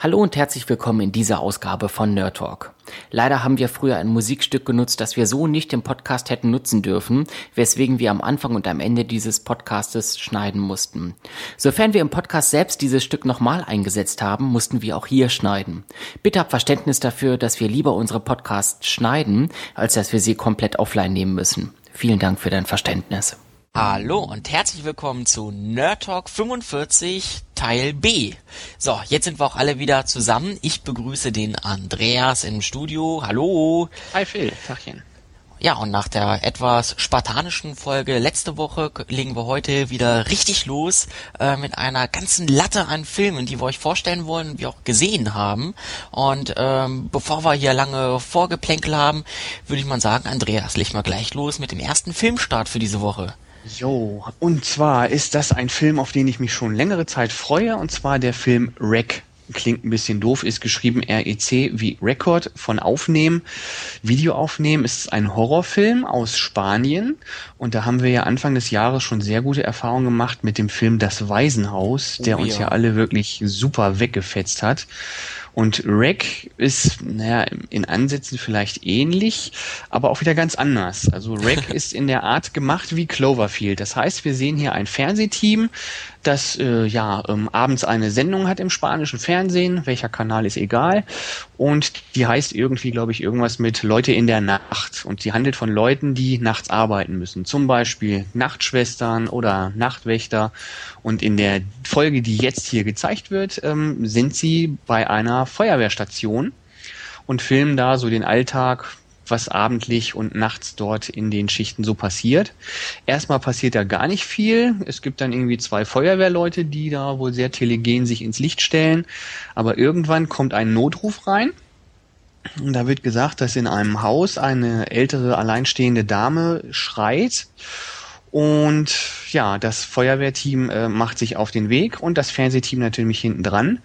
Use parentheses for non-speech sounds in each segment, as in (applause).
Hallo und herzlich willkommen in dieser Ausgabe von Nerd Talk. Leider haben wir früher ein Musikstück genutzt, das wir so nicht im Podcast hätten nutzen dürfen, weswegen wir am Anfang und am Ende dieses Podcastes schneiden mussten. Sofern wir im Podcast selbst dieses Stück nochmal eingesetzt haben, mussten wir auch hier schneiden. Bitte habt Verständnis dafür, dass wir lieber unsere Podcasts schneiden, als dass wir sie komplett offline nehmen müssen. Vielen Dank für dein Verständnis. Hallo und herzlich willkommen zu Nerd Talk 45 Teil B. So, jetzt sind wir auch alle wieder zusammen. Ich begrüße den Andreas im Studio. Hallo. Hi Phil, Tachchen. Ja, und nach der etwas spartanischen Folge letzte Woche legen wir heute wieder richtig los äh, mit einer ganzen Latte an Filmen, die wir euch vorstellen wollen und wir auch gesehen haben. Und ähm, bevor wir hier lange Vorgeplänkel haben, würde ich mal sagen, Andreas, leg mal gleich los mit dem ersten Filmstart für diese Woche. Jo, und zwar ist das ein Film, auf den ich mich schon längere Zeit freue, und zwar der Film Rec. Klingt ein bisschen doof, ist geschrieben REC wie Record von Aufnehmen. Video aufnehmen ist ein Horrorfilm aus Spanien. Und da haben wir ja Anfang des Jahres schon sehr gute Erfahrungen gemacht mit dem Film Das Waisenhaus, der oh, uns ja alle wirklich super weggefetzt hat. Und Rec ist, naja, in Ansätzen vielleicht ähnlich, aber auch wieder ganz anders. Also Rec (laughs) ist in der Art gemacht wie Cloverfield. Das heißt, wir sehen hier ein Fernsehteam, das äh, ja ähm, abends eine Sendung hat im spanischen Fernsehen, welcher Kanal ist egal, und die heißt irgendwie, glaube ich, irgendwas mit Leute in der Nacht und sie handelt von Leuten, die nachts arbeiten müssen, zum Beispiel Nachtschwestern oder Nachtwächter. Und in der Folge, die jetzt hier gezeigt wird, ähm, sind sie bei einer Feuerwehrstation und filmen da so den Alltag was abendlich und nachts dort in den Schichten so passiert. Erstmal passiert da gar nicht viel. Es gibt dann irgendwie zwei Feuerwehrleute, die da wohl sehr telegen sich ins Licht stellen. Aber irgendwann kommt ein Notruf rein. Und da wird gesagt, dass in einem Haus eine ältere alleinstehende Dame schreit. Und ja, das Feuerwehrteam äh, macht sich auf den Weg und das Fernsehteam natürlich hinten dran.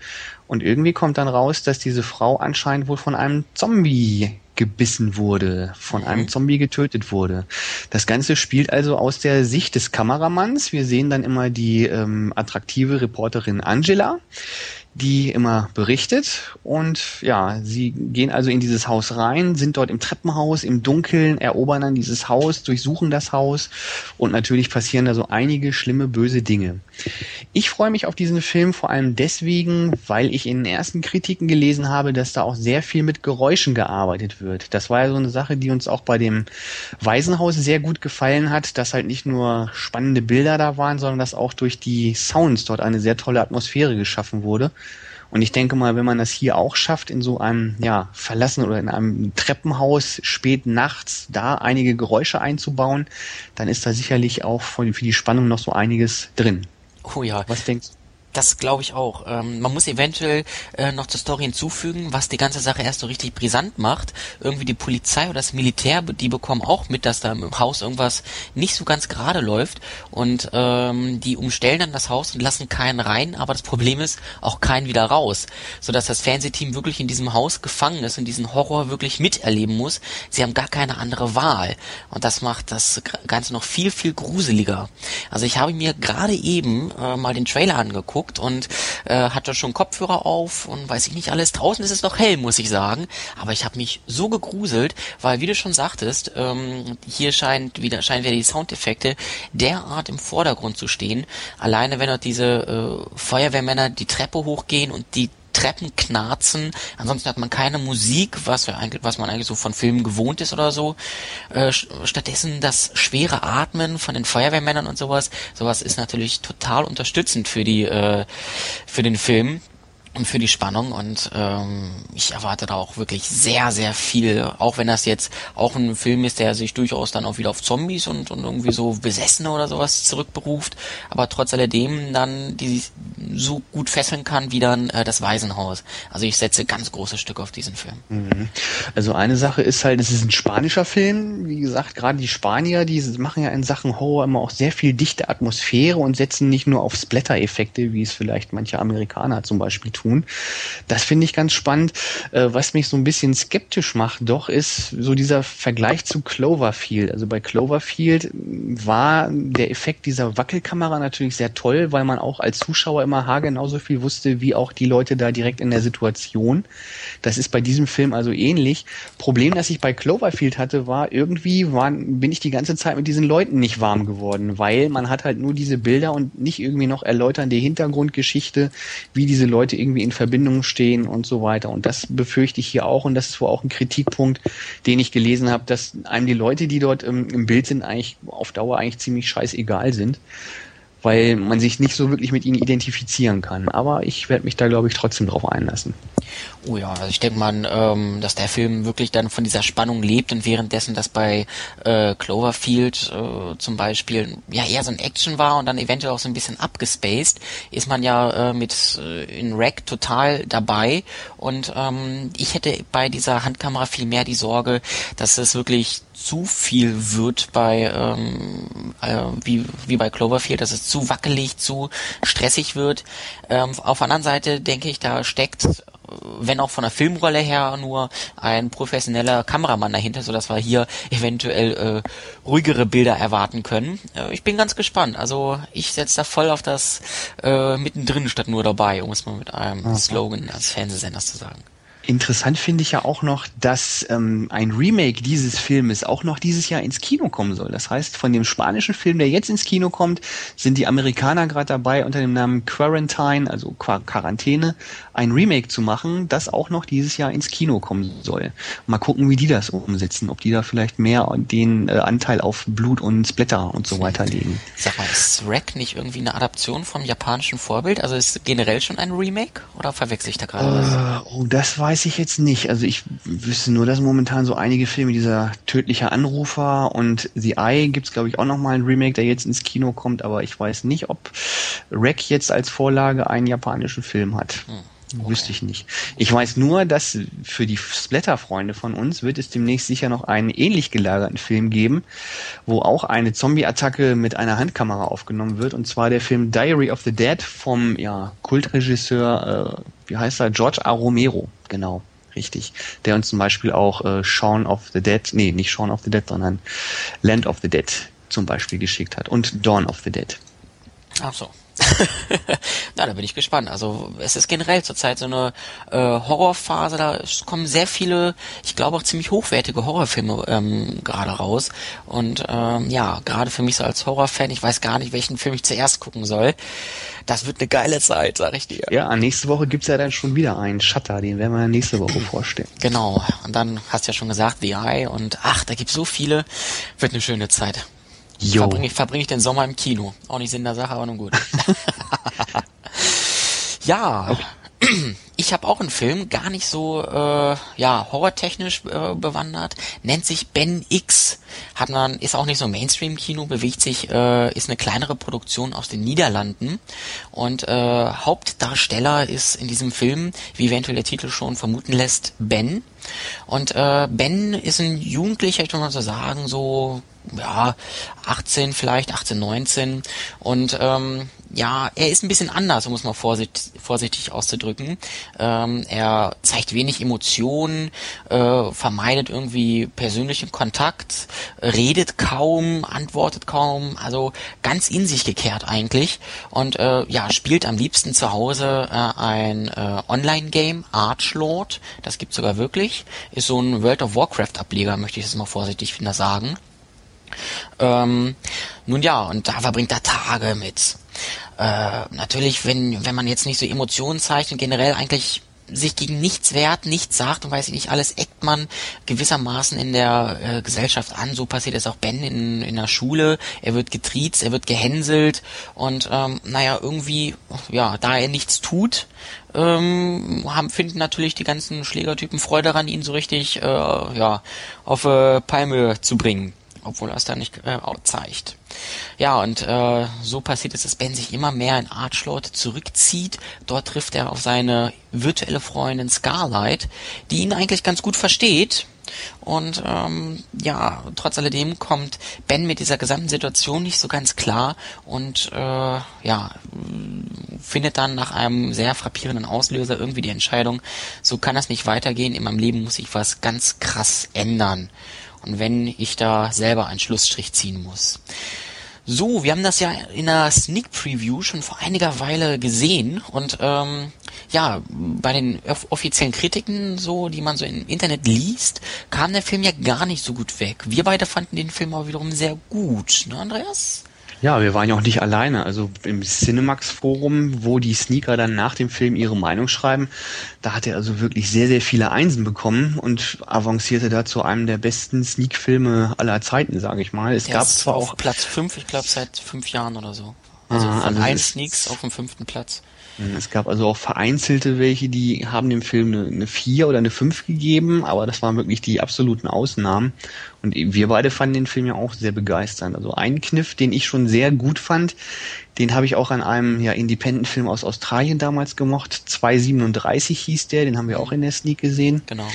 Und irgendwie kommt dann raus, dass diese Frau anscheinend wohl von einem Zombie gebissen wurde, von mhm. einem Zombie getötet wurde. Das Ganze spielt also aus der Sicht des Kameramanns. Wir sehen dann immer die ähm, attraktive Reporterin Angela, die immer berichtet. Und ja, sie gehen also in dieses Haus rein, sind dort im Treppenhaus, im Dunkeln, erobern dann dieses Haus, durchsuchen das Haus und natürlich passieren da so einige schlimme, böse Dinge. Ich freue mich auf diesen Film vor allem deswegen, weil ich in den ersten Kritiken gelesen habe, dass da auch sehr viel mit Geräuschen gearbeitet wird. Das war ja so eine Sache, die uns auch bei dem Waisenhaus sehr gut gefallen hat, dass halt nicht nur spannende Bilder da waren, sondern dass auch durch die Sounds dort eine sehr tolle Atmosphäre geschaffen wurde. Und ich denke mal, wenn man das hier auch schafft, in so einem, ja, verlassen oder in einem Treppenhaus spät nachts da einige Geräusche einzubauen, dann ist da sicherlich auch für die Spannung noch so einiges drin. Oh ja. Was denkst du? Das glaube ich auch. Ähm, man muss eventuell äh, noch zur Story hinzufügen, was die ganze Sache erst so richtig brisant macht. Irgendwie die Polizei oder das Militär, die bekommen auch mit, dass da im Haus irgendwas nicht so ganz gerade läuft und ähm, die umstellen dann das Haus und lassen keinen rein, aber das Problem ist auch keinen wieder raus, sodass das Fernsehteam wirklich in diesem Haus gefangen ist und diesen Horror wirklich miterleben muss. Sie haben gar keine andere Wahl und das macht das Ganze noch viel viel gruseliger. Also ich habe mir gerade eben äh, mal den Trailer angeguckt geguckt und äh, hatte schon Kopfhörer auf und weiß ich nicht alles. Draußen ist es noch hell, muss ich sagen. Aber ich habe mich so gegruselt, weil wie du schon sagtest, ähm, hier scheint wieder scheinen wieder die Soundeffekte derart im Vordergrund zu stehen. Alleine wenn dort diese äh, Feuerwehrmänner die Treppe hochgehen und die Treppen knarzen. Ansonsten hat man keine Musik, was, was man eigentlich so von Filmen gewohnt ist oder so. Äh, stattdessen das schwere Atmen von den Feuerwehrmännern und sowas. Sowas ist natürlich total unterstützend für die äh, für den Film für die Spannung und ähm, ich erwarte da auch wirklich sehr, sehr viel, auch wenn das jetzt auch ein Film ist, der sich durchaus dann auch wieder auf Zombies und, und irgendwie so Besessene oder sowas zurückberuft, aber trotz alledem dann die so gut fesseln kann wie dann äh, das Waisenhaus. Also ich setze ganz großes Stück auf diesen Film. Mhm. Also eine Sache ist halt, es ist ein spanischer Film, wie gesagt, gerade die Spanier, die machen ja in Sachen Horror immer auch sehr viel dichte Atmosphäre und setzen nicht nur auf Splatter-Effekte, wie es vielleicht manche Amerikaner zum Beispiel tun tun. Das finde ich ganz spannend. Äh, was mich so ein bisschen skeptisch macht, doch, ist so dieser Vergleich zu Cloverfield. Also bei Cloverfield war der Effekt dieser Wackelkamera natürlich sehr toll, weil man auch als Zuschauer immer haargenau so viel wusste, wie auch die Leute da direkt in der Situation. Das ist bei diesem Film also ähnlich. Problem, das ich bei Cloverfield hatte, war irgendwie waren, bin ich die ganze Zeit mit diesen Leuten nicht warm geworden, weil man hat halt nur diese Bilder und nicht irgendwie noch erläutern die Hintergrundgeschichte, wie diese Leute irgendwie in Verbindung stehen und so weiter. Und das befürchte ich hier auch und das ist wohl auch ein Kritikpunkt, den ich gelesen habe, dass einem die Leute, die dort im, im Bild sind, eigentlich auf Dauer eigentlich ziemlich scheißegal sind weil man sich nicht so wirklich mit ihnen identifizieren kann. Aber ich werde mich da, glaube ich, trotzdem drauf einlassen. Oh ja, also ich denke mal, ähm, dass der Film wirklich dann von dieser Spannung lebt und währenddessen das bei äh, Cloverfield äh, zum Beispiel ja eher so ein Action war und dann eventuell auch so ein bisschen abgespaced, ist man ja äh, mit äh, in Rack total dabei und ähm, ich hätte bei dieser Handkamera viel mehr die Sorge, dass es wirklich zu viel wird bei ähm, äh, wie, wie bei Cloverfield, dass es zu wackelig, zu stressig wird. Ähm, auf der anderen Seite denke ich, da steckt wenn auch von der Filmrolle her nur ein professioneller Kameramann dahinter, so dass wir hier eventuell äh, ruhigere Bilder erwarten können. Äh, ich bin ganz gespannt. Also ich setze da voll auf das äh, mittendrin statt nur dabei, um es mal mit einem Aha. Slogan als Fernsehsenders zu sagen. Interessant finde ich ja auch noch, dass ähm, ein Remake dieses Filmes auch noch dieses Jahr ins Kino kommen soll. Das heißt, von dem spanischen Film, der jetzt ins Kino kommt, sind die Amerikaner gerade dabei, unter dem Namen Quarantine, also Qu Quarantäne, ein Remake zu machen, das auch noch dieses Jahr ins Kino kommen soll. Mal gucken, wie die das umsetzen, ob die da vielleicht mehr den äh, Anteil auf Blut und Splatter und so weiter legen. Sag mal, ist Wreck nicht irgendwie eine Adaption vom japanischen Vorbild? Also ist generell schon ein Remake oder verwechsel ich da gerade was? Oh, das war weiß ich jetzt nicht. Also ich wüsste nur, dass momentan so einige Filme, dieser tödliche Anrufer und The Eye gibt's glaube ich auch nochmal ein Remake, der jetzt ins Kino kommt, aber ich weiß nicht, ob Rec jetzt als Vorlage einen japanischen Film hat. Hm. Okay. Wüsste ich nicht. Ich weiß nur, dass für die Splatter-Freunde von uns wird es demnächst sicher noch einen ähnlich gelagerten Film geben, wo auch eine Zombie-Attacke mit einer Handkamera aufgenommen wird, und zwar der Film Diary of the Dead vom ja, Kultregisseur, äh, wie heißt er, George A. Romero, genau. Richtig. Der uns zum Beispiel auch äh, Shaun of the Dead, nee, nicht Shaun of the Dead, sondern Land of the Dead zum Beispiel geschickt hat und Dawn of the Dead. Ach so. (laughs) Na, da bin ich gespannt. Also es ist generell zurzeit so eine äh, Horrorphase, da kommen sehr viele, ich glaube auch ziemlich hochwertige Horrorfilme ähm, gerade raus. Und ähm, ja, gerade für mich so als Horrorfan, ich weiß gar nicht, welchen Film ich zuerst gucken soll. Das wird eine geile Zeit, sag ich dir. Ja, nächste Woche gibt's ja dann schon wieder einen Shutter, den werden wir nächste Woche (clears throat) vorstellen. Genau. Und dann hast du ja schon gesagt, The Eye und ach, da gibt's so viele. Wird eine schöne Zeit. Verbringe ich, verbring ich den Sommer im Kino. Auch nicht Sinn der Sache, aber nun gut. (laughs) ja. Okay. (clears throat) Ich habe auch einen Film, gar nicht so äh, ja horrortechnisch äh, bewandert, nennt sich Ben X. Hat man ist auch nicht so Mainstream-Kino, bewegt sich, äh, ist eine kleinere Produktion aus den Niederlanden und äh, Hauptdarsteller ist in diesem Film, wie eventuell der Titel schon vermuten lässt, Ben. Und äh, Ben ist ein Jugendlicher, ich würde mal so sagen, so ja 18 vielleicht 18 19 und ähm, ja, er ist ein bisschen anders, um es mal vorsichtig, vorsichtig auszudrücken. Ähm, er zeigt wenig Emotionen, äh, vermeidet irgendwie persönlichen Kontakt, redet kaum, antwortet kaum, also ganz in sich gekehrt eigentlich. Und äh, ja, spielt am liebsten zu Hause äh, ein äh, Online-Game, Archlord, das gibt's sogar wirklich, ist so ein World of Warcraft-Ableger, möchte ich jetzt mal vorsichtig sagen. Ähm, nun ja, und da verbringt er Tage mit äh, natürlich, wenn, wenn man jetzt nicht so Emotionen zeigt und generell eigentlich sich gegen nichts wehrt, nichts sagt und weiß ich nicht, alles eckt man gewissermaßen in der äh, Gesellschaft an. So passiert es auch Ben in, in der Schule. Er wird getriezt, er wird gehänselt und ähm, naja, irgendwie, ja, da er nichts tut, ähm, haben, finden natürlich die ganzen Schlägertypen Freude daran, ihn so richtig äh, ja, auf äh, Palme zu bringen obwohl er es da nicht äh, zeigt. Ja, und äh, so passiert es, dass Ben sich immer mehr in Archlord zurückzieht. Dort trifft er auf seine virtuelle Freundin Scarlight, die ihn eigentlich ganz gut versteht, Und ähm, ja, trotz alledem kommt Ben mit dieser gesamten Situation nicht so ganz klar und äh, ja, findet dann nach einem sehr frappierenden Auslöser irgendwie die Entscheidung, so kann das nicht weitergehen, in meinem Leben muss ich was ganz krass ändern. Und wenn ich da selber einen Schlussstrich ziehen muss. So, wir haben das ja in einer Sneak Preview schon vor einiger Weile gesehen und ähm, ja, bei den offiziellen Kritiken, so, die man so im Internet liest, kam der Film ja gar nicht so gut weg. Wir beide fanden den Film aber wiederum sehr gut, ne, Andreas? Ja, wir waren ja auch nicht alleine. Also im Cinemax-Forum, wo die Sneaker dann nach dem Film ihre Meinung schreiben, da hat er also wirklich sehr, sehr viele Einsen bekommen und avancierte da zu einem der besten Sneak-Filme aller Zeiten, sage ich mal. Es der gab zwar auch Platz fünf, ich glaube seit fünf Jahren oder so. Also ah, von also ein Sneaks auf dem fünften Platz. Hm, es gab also auch vereinzelte welche, die haben dem Film eine, eine 4 oder eine 5 gegeben, aber das waren wirklich die absoluten Ausnahmen. Und wir beide fanden den Film ja auch sehr begeisternd. Also ein Kniff, den ich schon sehr gut fand, den habe ich auch an einem ja, Independent-Film aus Australien damals gemocht. 237 hieß der, den haben wir auch in der Sneak gesehen. Genau.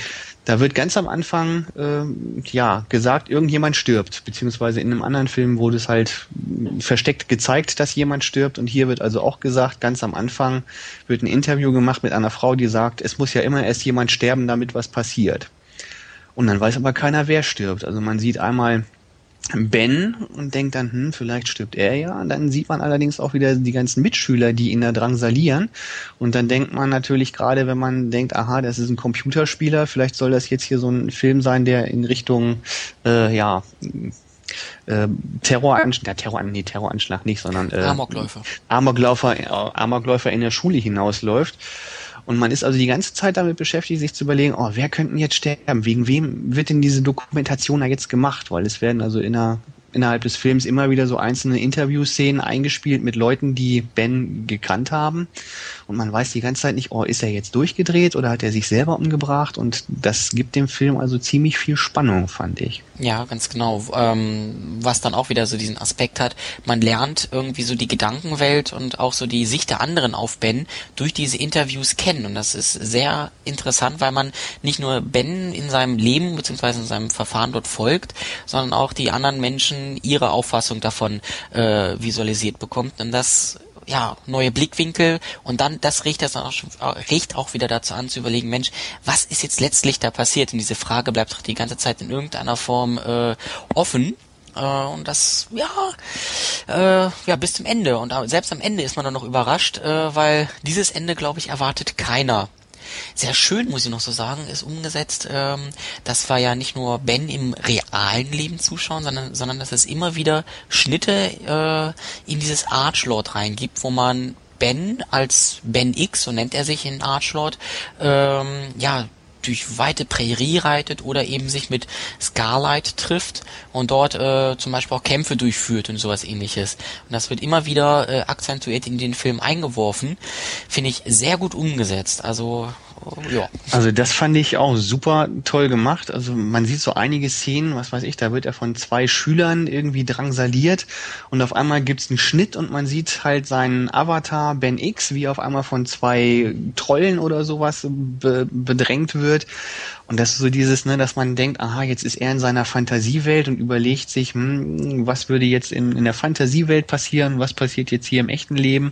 Da wird ganz am Anfang äh, ja gesagt, irgendjemand stirbt, beziehungsweise in einem anderen Film wurde es halt versteckt gezeigt, dass jemand stirbt und hier wird also auch gesagt, ganz am Anfang wird ein Interview gemacht mit einer Frau, die sagt, es muss ja immer erst jemand sterben, damit was passiert. Und dann weiß aber keiner, wer stirbt. Also man sieht einmal Ben und denkt dann, hm, vielleicht stirbt er ja. Und dann sieht man allerdings auch wieder die ganzen Mitschüler, die ihn da drangsalieren. Und dann denkt man natürlich gerade, wenn man denkt, aha, das ist ein Computerspieler, vielleicht soll das jetzt hier so ein Film sein, der in Richtung, äh, ja, äh, Terroranschlag, ja, Terroran, nee, Terroranschlag nicht, sondern äh, Amokläufer. Amokläufer, äh, Amokläufer in der Schule hinausläuft. Und man ist also die ganze Zeit damit beschäftigt, sich zu überlegen, oh, wer könnten jetzt sterben? Wegen wem wird denn diese Dokumentation da jetzt gemacht? Weil es werden also in einer innerhalb des Films immer wieder so einzelne Interviewszenen eingespielt mit Leuten, die Ben gekannt haben. Und man weiß die ganze Zeit nicht, oh, ist er jetzt durchgedreht oder hat er sich selber umgebracht? Und das gibt dem Film also ziemlich viel Spannung, fand ich. Ja, ganz genau. Ähm, was dann auch wieder so diesen Aspekt hat, man lernt irgendwie so die Gedankenwelt und auch so die Sicht der anderen auf Ben durch diese Interviews kennen. Und das ist sehr interessant, weil man nicht nur Ben in seinem Leben beziehungsweise in seinem Verfahren dort folgt, sondern auch die anderen Menschen ihre Auffassung davon äh, visualisiert bekommt. Und das ja, neue Blickwinkel und dann, das riecht das auch, riecht auch wieder dazu an zu überlegen, Mensch, was ist jetzt letztlich da passiert? Und diese Frage bleibt doch die ganze Zeit in irgendeiner Form äh, offen. Äh, und das, ja, äh, ja, bis zum Ende. Und selbst am Ende ist man dann noch überrascht, äh, weil dieses Ende, glaube ich, erwartet keiner sehr schön, muss ich noch so sagen, ist umgesetzt, ähm, dass wir ja nicht nur Ben im realen Leben zuschauen, sondern, sondern dass es immer wieder Schnitte äh, in dieses Archlord reingibt, wo man Ben als Ben X, so nennt er sich in Archlord, ähm, ja, durch weite Prärie reitet oder eben sich mit Scarlight trifft und dort äh, zum Beispiel auch Kämpfe durchführt und sowas ähnliches. Und das wird immer wieder äh, akzentuiert in den Film eingeworfen. Finde ich sehr gut umgesetzt. Also ja. Also das fand ich auch super toll gemacht. Also man sieht so einige Szenen, was weiß ich, da wird er von zwei Schülern irgendwie drangsaliert und auf einmal gibt's einen Schnitt und man sieht halt seinen Avatar Ben X, wie auf einmal von zwei Trollen oder sowas be bedrängt wird und das ist so dieses, ne, dass man denkt, aha, jetzt ist er in seiner Fantasiewelt und überlegt sich, hm, was würde jetzt in, in der Fantasiewelt passieren, was passiert jetzt hier im echten Leben.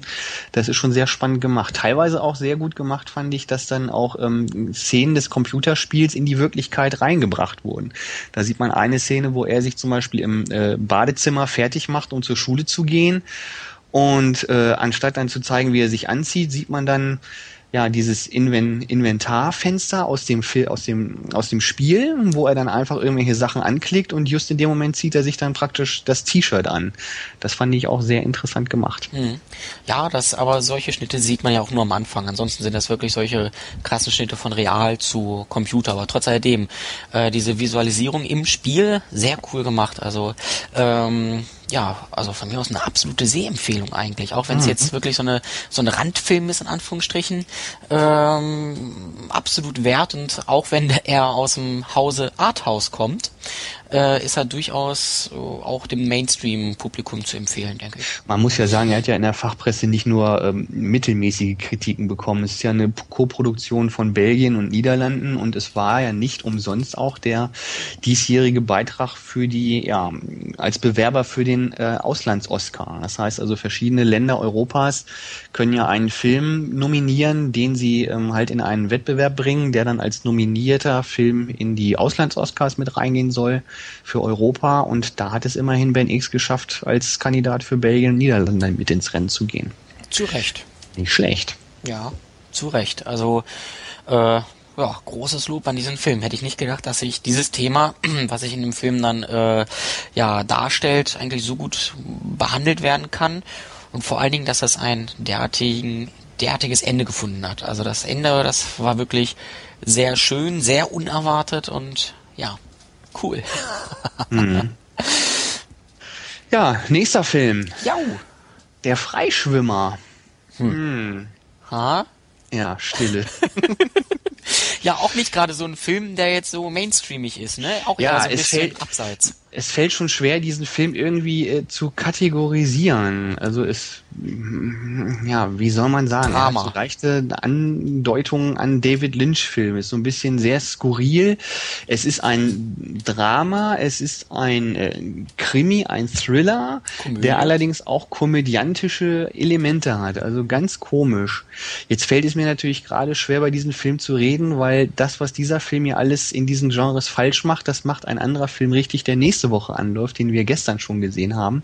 Das ist schon sehr spannend gemacht. Teilweise auch sehr gut gemacht, fand ich, dass dann auch ähm, Szenen des Computerspiels in die Wirklichkeit reingebracht wurden. Da sieht man eine Szene, wo er sich zum Beispiel im äh, Badezimmer fertig macht, um zur Schule zu gehen. Und äh, anstatt dann zu zeigen, wie er sich anzieht, sieht man dann ja dieses Inven Inventarfenster aus dem aus dem aus dem Spiel, wo er dann einfach irgendwelche Sachen anklickt und just in dem Moment zieht er sich dann praktisch das T-Shirt an. Das fand ich auch sehr interessant gemacht. Hm. Ja, das aber solche Schnitte sieht man ja auch nur am Anfang. Ansonsten sind das wirklich solche krassen Schnitte von real zu Computer. Aber trotz alledem äh, diese Visualisierung im Spiel sehr cool gemacht. Also ähm, ja, also von mir aus eine absolute Sehempfehlung eigentlich. Auch wenn es mhm. jetzt wirklich so eine so ein Randfilm ist in Anführungsstrichen, ähm, absolut wert und auch wenn er aus dem Hause Arthouse kommt, äh, ist er durchaus äh, auch dem Mainstream-Publikum zu empfehlen, denke ich. Man muss ja sagen, er hat ja in der Fachpresse nicht nur ähm, mittelmäßige Kritiken bekommen. Es ist ja eine Koproduktion von Belgien und Niederlanden und es war ja nicht umsonst auch der diesjährige Beitrag für die, ja, als Bewerber für den äh, Auslands-Oscar. Das heißt also, verschiedene Länder Europas können ja einen Film nominieren, den sie ähm, halt in einen Wettbewerb bringen, der dann als nominierter Film in die Auslands-Oscars mit reingehen soll für Europa und da hat es immerhin Ben X geschafft, als Kandidat für Belgien und Niederlande mit ins Rennen zu gehen. Zu Recht. Nicht schlecht. Ja, zu Recht. Also äh, ja, großes Lob an diesen Film. Hätte ich nicht gedacht, dass sich dieses Thema, (clears throat) was sich in dem Film dann äh, ja darstellt, eigentlich so gut behandelt werden kann. Und vor allen Dingen, dass das ein derartigen, derartiges Ende gefunden hat. Also das Ende, das war wirklich sehr schön, sehr unerwartet und ja, cool. Mhm. Ja, nächster Film. Jau. Der Freischwimmer. Hm. hm. Ha? Ja, Stille. (laughs) ja, auch nicht gerade so ein Film, der jetzt so mainstreamig ist, ne? Auch ja, eher so ein bisschen fällt, abseits. Es fällt schon schwer, diesen Film irgendwie äh, zu kategorisieren. Also es ja, wie soll man sagen? Drama. So leichte Andeutungen an David Lynch-Film. Ist so ein bisschen sehr skurril. Es ist ein Drama, es ist ein äh, Krimi, ein Thriller, Komödie. der allerdings auch komödiantische Elemente hat. Also ganz komisch. Jetzt fällt es mir natürlich gerade schwer, bei diesem Film zu reden, weil das, was dieser Film hier alles in diesen Genres falsch macht, das macht ein anderer Film richtig, der nächste Woche anläuft, den wir gestern schon gesehen haben.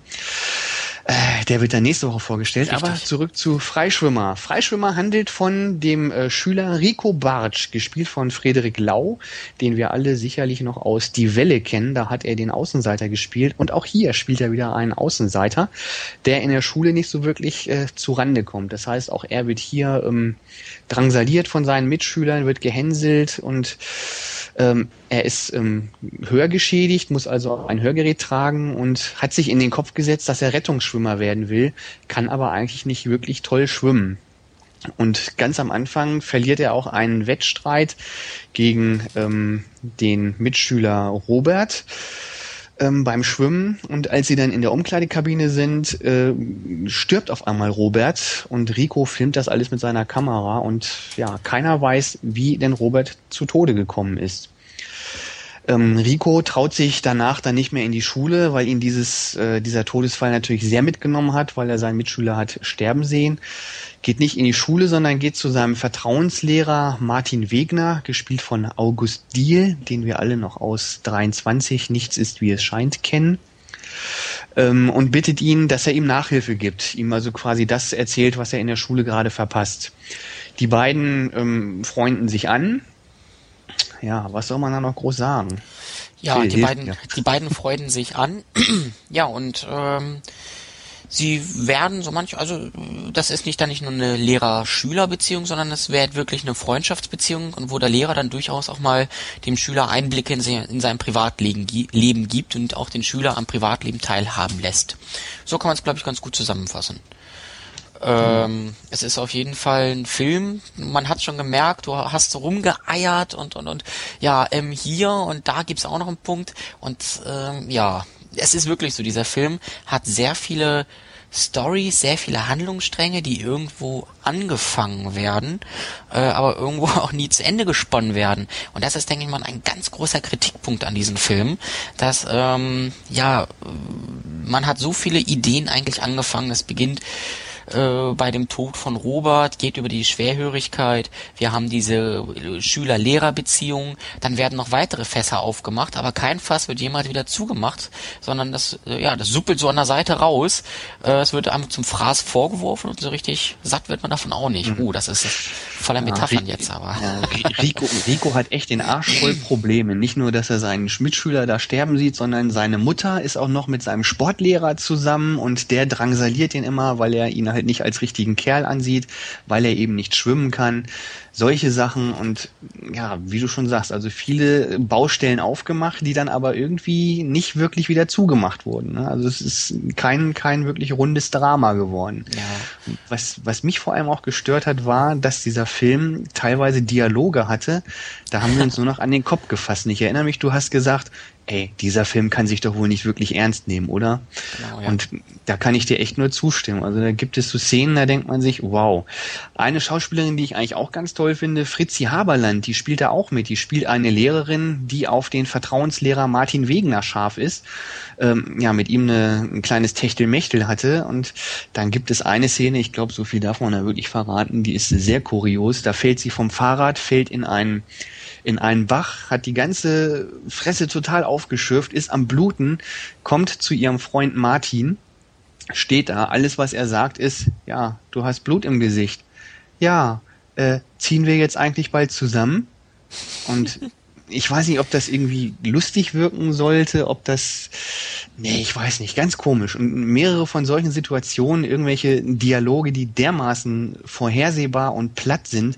Äh, der wird dann nächste Woche vorgestellt. Richtig. Aber zurück zu Freischwimmer. Freischwimmer handelt von dem äh, Schüler Rico Bartsch, gespielt von Frederik Lau, den wir alle sicherlich noch aus Die Welle kennen. Da hat er den Außenseiter gespielt. Und auch hier spielt er wieder einen Außenseiter, der in der Schule nicht so wirklich äh, zu Rande kommt. Das heißt, auch er wird hier ähm, drangsaliert von seinen Mitschülern, wird gehänselt und ähm, er ist ähm, hörgeschädigt, muss also ein Hörgerät tragen und hat sich in den Kopf gesetzt, dass er Rettungsschwimmer werden will, kann aber eigentlich nicht wirklich toll schwimmen. Und ganz am Anfang verliert er auch einen Wettstreit gegen ähm, den Mitschüler Robert ähm, beim Schwimmen und als sie dann in der Umkleidekabine sind, äh, stirbt auf einmal Robert und Rico filmt das alles mit seiner Kamera und ja, keiner weiß, wie denn Robert zu Tode gekommen ist. Ähm, Rico traut sich danach dann nicht mehr in die Schule, weil ihn dieses, äh, dieser Todesfall natürlich sehr mitgenommen hat, weil er seinen Mitschüler hat sterben sehen geht nicht in die Schule, sondern geht zu seinem Vertrauenslehrer Martin Wegner, gespielt von August Diehl, den wir alle noch aus 23 Nichts ist wie es scheint kennen. Ähm, und bittet ihn, dass er ihm Nachhilfe gibt, ihm also quasi das erzählt, was er in der Schule gerade verpasst. Die beiden ähm, freunden sich an. Ja, was soll man da noch groß sagen? Ja, die beiden, ja. die beiden freunden sich an. (clears throat) ja, und ähm, sie werden so manch, also das ist nicht dann nicht nur eine Lehrer-Schüler-Beziehung, sondern es wird wirklich eine Freundschaftsbeziehung und wo der Lehrer dann durchaus auch mal dem Schüler Einblicke in, in sein Privatleben Leben gibt und auch den Schüler am Privatleben teilhaben lässt. So kann man es, glaube ich, ganz gut zusammenfassen. Ähm, es ist auf jeden Fall ein Film. Man hat schon gemerkt, du hast rumgeeiert und und und ja, ähm, hier und da gibt's auch noch einen Punkt und ähm, ja, es ist wirklich so, dieser Film hat sehr viele Stories, sehr viele Handlungsstränge, die irgendwo angefangen werden, äh, aber irgendwo (laughs) auch nie zu Ende gesponnen werden. Und das ist, denke ich mal, ein ganz großer Kritikpunkt an diesem Film, dass ähm, ja man hat so viele Ideen eigentlich angefangen. Es beginnt äh, bei dem Tod von Robert, geht über die Schwerhörigkeit, wir haben diese Schüler-Lehrer-Beziehung, dann werden noch weitere Fässer aufgemacht, aber kein Fass wird jemals wieder zugemacht, sondern das, äh, ja, das suppelt so an der Seite raus, äh, es wird einem zum Fraß vorgeworfen und so richtig satt wird man davon auch nicht. Mhm. Uh, das ist voller Metaphern ja, jetzt, aber. Ja, Rico, Rico hat echt den Arsch voll Probleme. Nicht nur, dass er seinen Mitschüler da sterben sieht, sondern seine Mutter ist auch noch mit seinem Sportlehrer zusammen und der drangsaliert ihn immer, weil er ihn halt nicht als richtigen Kerl ansieht, weil er eben nicht schwimmen kann solche Sachen und ja, wie du schon sagst, also viele Baustellen aufgemacht, die dann aber irgendwie nicht wirklich wieder zugemacht wurden. Ne? Also es ist kein, kein wirklich rundes Drama geworden. Ja. Was, was mich vor allem auch gestört hat, war, dass dieser Film teilweise Dialoge hatte. Da haben wir uns nur noch an den Kopf gefasst. Ich erinnere mich, du hast gesagt, ey, dieser Film kann sich doch wohl nicht wirklich ernst nehmen, oder? Genau, ja. Und da kann ich dir echt nur zustimmen. Also da gibt es so Szenen, da denkt man sich, wow. Eine Schauspielerin, die ich eigentlich auch ganz toll finde, Fritzi Haberland, die spielt da auch mit. Die spielt eine Lehrerin, die auf den Vertrauenslehrer Martin Wegener scharf ist. Ähm, ja, mit ihm eine, ein kleines Techtelmechtel hatte. Und dann gibt es eine Szene, ich glaube, so viel darf man da wirklich verraten, die ist sehr kurios. Da fällt sie vom Fahrrad, fällt in einen in einen Bach, hat die ganze Fresse total aufgeschürft, ist am Bluten, kommt zu ihrem Freund Martin, steht da, alles was er sagt ist, ja, du hast Blut im Gesicht. Ja, äh, ziehen wir jetzt eigentlich bald zusammen? Und (laughs) ich weiß nicht, ob das irgendwie lustig wirken sollte, ob das, nee, ich weiß nicht, ganz komisch. Und mehrere von solchen Situationen, irgendwelche Dialoge, die dermaßen vorhersehbar und platt sind,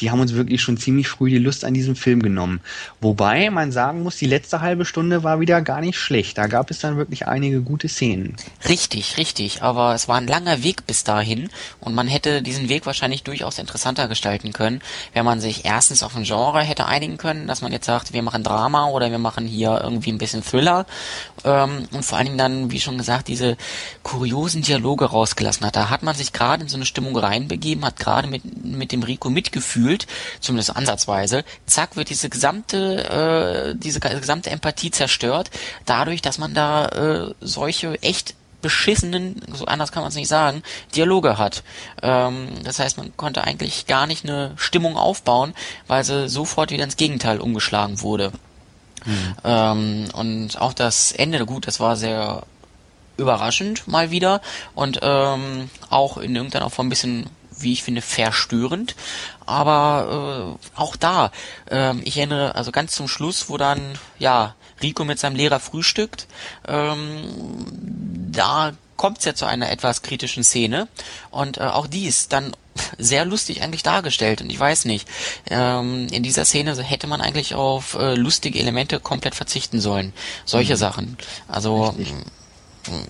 die haben uns wirklich schon ziemlich früh die Lust an diesem Film genommen. Wobei man sagen muss, die letzte halbe Stunde war wieder gar nicht schlecht. Da gab es dann wirklich einige gute Szenen. Richtig, richtig. Aber es war ein langer Weg bis dahin und man hätte diesen Weg wahrscheinlich durchaus interessanter gestalten können, wenn man sich erstens auf ein Genre hätte einigen können, dass man jetzt sagt, wir machen Drama oder wir machen hier irgendwie ein bisschen Thriller ähm, und vor allen Dingen dann, wie schon gesagt, diese kuriosen Dialoge rausgelassen hat. Da hat man sich gerade in so eine Stimmung reinbegeben, hat gerade mit, mit dem Rico mitgefühlt, zumindest ansatzweise. Zack, wird diese gesamte, äh, diese gesamte Empathie zerstört, dadurch, dass man da äh, solche echt beschissenen, so anders kann man es nicht sagen, Dialoge hat. Ähm, das heißt, man konnte eigentlich gar nicht eine Stimmung aufbauen, weil sie sofort wieder ins Gegenteil umgeschlagen wurde. Mhm. Ähm, und auch das Ende, gut, das war sehr überraschend mal wieder und ähm, auch in irgendeiner Form ein bisschen wie ich finde, verstörend. Aber äh, auch da, äh, ich erinnere, also ganz zum Schluss, wo dann, ja, Rico mit seinem Lehrer frühstückt, ähm, da kommt es ja zu einer etwas kritischen Szene und äh, auch die ist dann (laughs) sehr lustig eigentlich dargestellt und ich weiß nicht, ähm, in dieser Szene hätte man eigentlich auf äh, lustige Elemente komplett verzichten sollen. Solche mhm. Sachen. Also Richtig.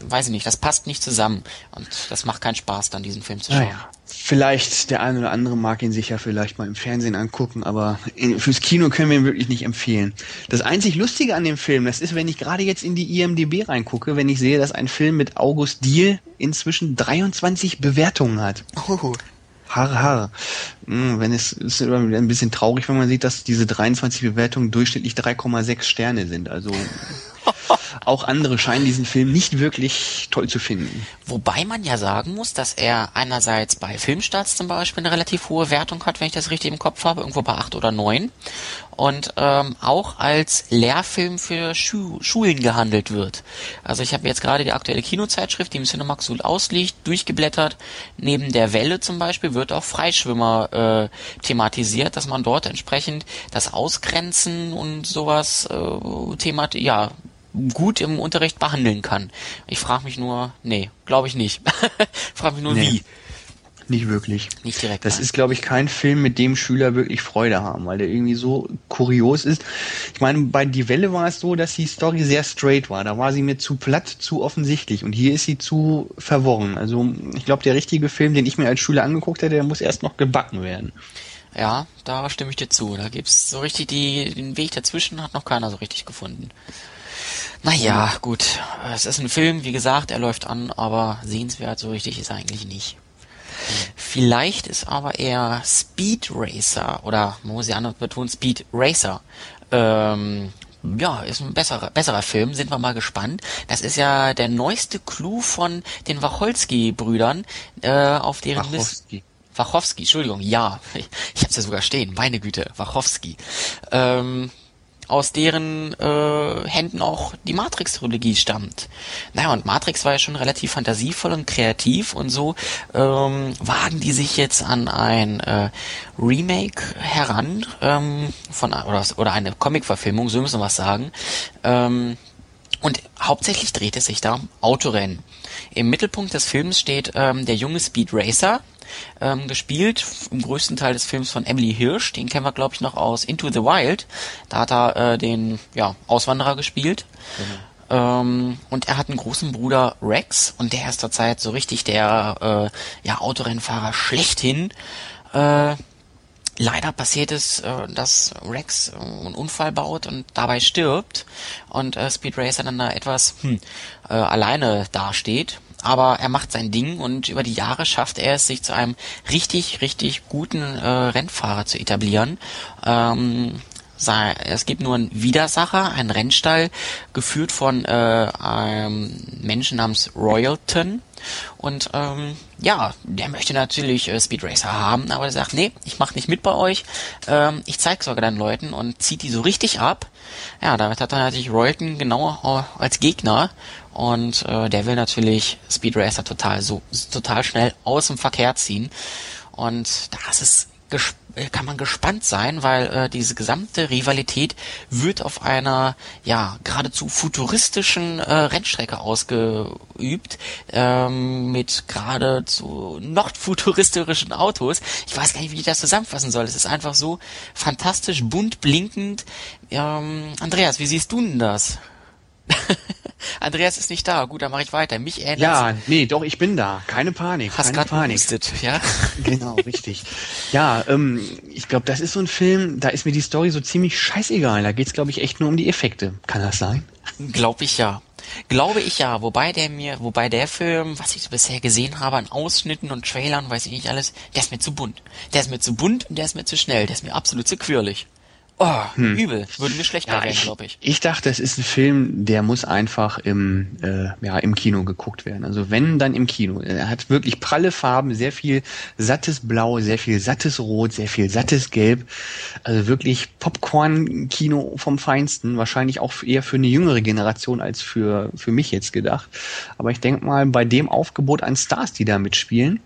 Weiß ich nicht, das passt nicht zusammen und das macht keinen Spaß, dann diesen Film zu schauen. Naja, vielleicht der eine oder andere mag ihn sich ja vielleicht mal im Fernsehen angucken, aber in, fürs Kino können wir ihn wirklich nicht empfehlen. Das einzig Lustige an dem Film, das ist, wenn ich gerade jetzt in die IMDB reingucke, wenn ich sehe, dass ein Film mit August Diehl inzwischen 23 Bewertungen hat. Oh. Har, har. Hm, wenn es ist ein bisschen traurig, wenn man sieht, dass diese 23 Bewertungen durchschnittlich 3,6 Sterne sind. Also (laughs) auch andere scheinen diesen Film nicht wirklich toll zu finden. Wobei man ja sagen muss, dass er einerseits bei Filmstarts zum Beispiel eine relativ hohe Wertung hat, wenn ich das richtig im Kopf habe, irgendwo bei acht oder neun und ähm, auch als Lehrfilm für Schu Schulen gehandelt wird. Also ich habe jetzt gerade die aktuelle Kinozeitschrift, die im Cinemax Sul ausliegt, durchgeblättert. Neben der Welle zum Beispiel wird auch Freischwimmer äh, thematisiert, dass man dort entsprechend das Ausgrenzen und sowas äh, themat ja gut im Unterricht behandeln kann. Ich frage mich nur, nee, glaube ich nicht. (laughs) frage mich nur nee. wie. Nicht wirklich. Nicht direkt. Das nein. ist, glaube ich, kein Film, mit dem Schüler wirklich Freude haben, weil der irgendwie so kurios ist. Ich meine, bei Die Welle war es so, dass die Story sehr straight war. Da war sie mir zu platt, zu offensichtlich. Und hier ist sie zu verworren. Also ich glaube, der richtige Film, den ich mir als Schüler angeguckt hätte, der muss erst noch gebacken werden. Ja, da stimme ich dir zu. Da gibt's so richtig die, den Weg dazwischen hat noch keiner so richtig gefunden. Naja, gut. Es ist ein Film, wie gesagt, er läuft an, aber sehenswert so richtig ist er eigentlich nicht. Vielleicht ist aber eher Speed Racer oder man muss ja anders betonen, Speed Racer. Ähm, ja, ist ein besserer, besserer Film, sind wir mal gespannt. Das ist ja der neueste Clou von den Wacholski-Brüdern, äh, auf deren Wachowski. Wachowski, Entschuldigung, ja. (laughs) Ich hab's ja sogar stehen, meine Güte, Wachowski. Ähm, aus deren äh, Händen auch die Matrix-Trilogie stammt. Naja, und Matrix war ja schon relativ fantasievoll und kreativ und so ähm, wagen die sich jetzt an ein äh, Remake heran ähm, von oder, oder eine Comic-Verfilmung, so müssen wir was sagen. Ähm, und hauptsächlich dreht es sich da um Autorennen. Im Mittelpunkt des Films steht ähm, der junge Speed Racer, ähm, gespielt im größten Teil des Films von Emily Hirsch. Den kennen wir, glaube ich, noch aus Into the Wild. Da hat er äh, den ja, Auswanderer gespielt. Mhm. Ähm, und er hat einen großen Bruder Rex und der ist zurzeit so richtig der äh, ja, Autorennfahrer schlechthin. Äh, leider passiert es, äh, dass Rex äh, einen Unfall baut und dabei stirbt und äh, Speed Racer dann da etwas hm, äh, alleine dasteht. Aber er macht sein Ding und über die Jahre schafft er es, sich zu einem richtig, richtig guten äh, Rennfahrer zu etablieren. Ähm, es gibt nur einen Widersacher, einen Rennstall, geführt von äh, einem Menschen namens Royalton. Und ähm, ja, der möchte natürlich äh, Speed Racer haben, aber er sagt, nee, ich mach nicht mit bei euch. Ähm, ich zeig's sogar deinen Leuten und zieht die so richtig ab. Ja, damit hat er natürlich Royalton genau als Gegner und äh, der will natürlich Speed Racer total so total schnell aus dem Verkehr ziehen. Und das ist äh, kann man gespannt sein, weil äh, diese gesamte Rivalität wird auf einer ja geradezu futuristischen äh, Rennstrecke ausgeübt ähm, mit geradezu noch futuristischen Autos. Ich weiß gar nicht, wie ich das zusammenfassen soll. Es ist einfach so fantastisch bunt blinkend. Ähm, Andreas, wie siehst du denn das? (laughs) Andreas ist nicht da. Gut, dann mache ich weiter. Mich erinnert. Ja, nee, doch, ich bin da. Keine Panik. Hast gerade Panik. Gehustet, ja? (laughs) genau, richtig. Ja, ähm, ich glaube, das ist so ein Film, da ist mir die Story so ziemlich scheißegal. Da geht's, glaube ich, echt nur um die Effekte. Kann das sein? Glaube ich ja. Glaube ich ja, wobei der mir, wobei der Film, was ich so bisher gesehen habe an Ausschnitten und Trailern, weiß ich nicht alles, der ist mir zu bunt. Der ist mir zu bunt und der ist mir zu schnell, der ist mir absolut zu quirlig. Oh, hm. übel. Würde mir schlechter ja, werden, glaube ich. Ich dachte, es ist ein Film, der muss einfach im, äh, ja, im Kino geguckt werden. Also wenn, dann im Kino. Er hat wirklich pralle Farben, sehr viel sattes Blau, sehr viel sattes Rot, sehr viel sattes Gelb. Also wirklich Popcorn-Kino vom Feinsten. Wahrscheinlich auch eher für eine jüngere Generation als für, für mich jetzt gedacht. Aber ich denke mal, bei dem Aufgebot an Stars, die da mitspielen,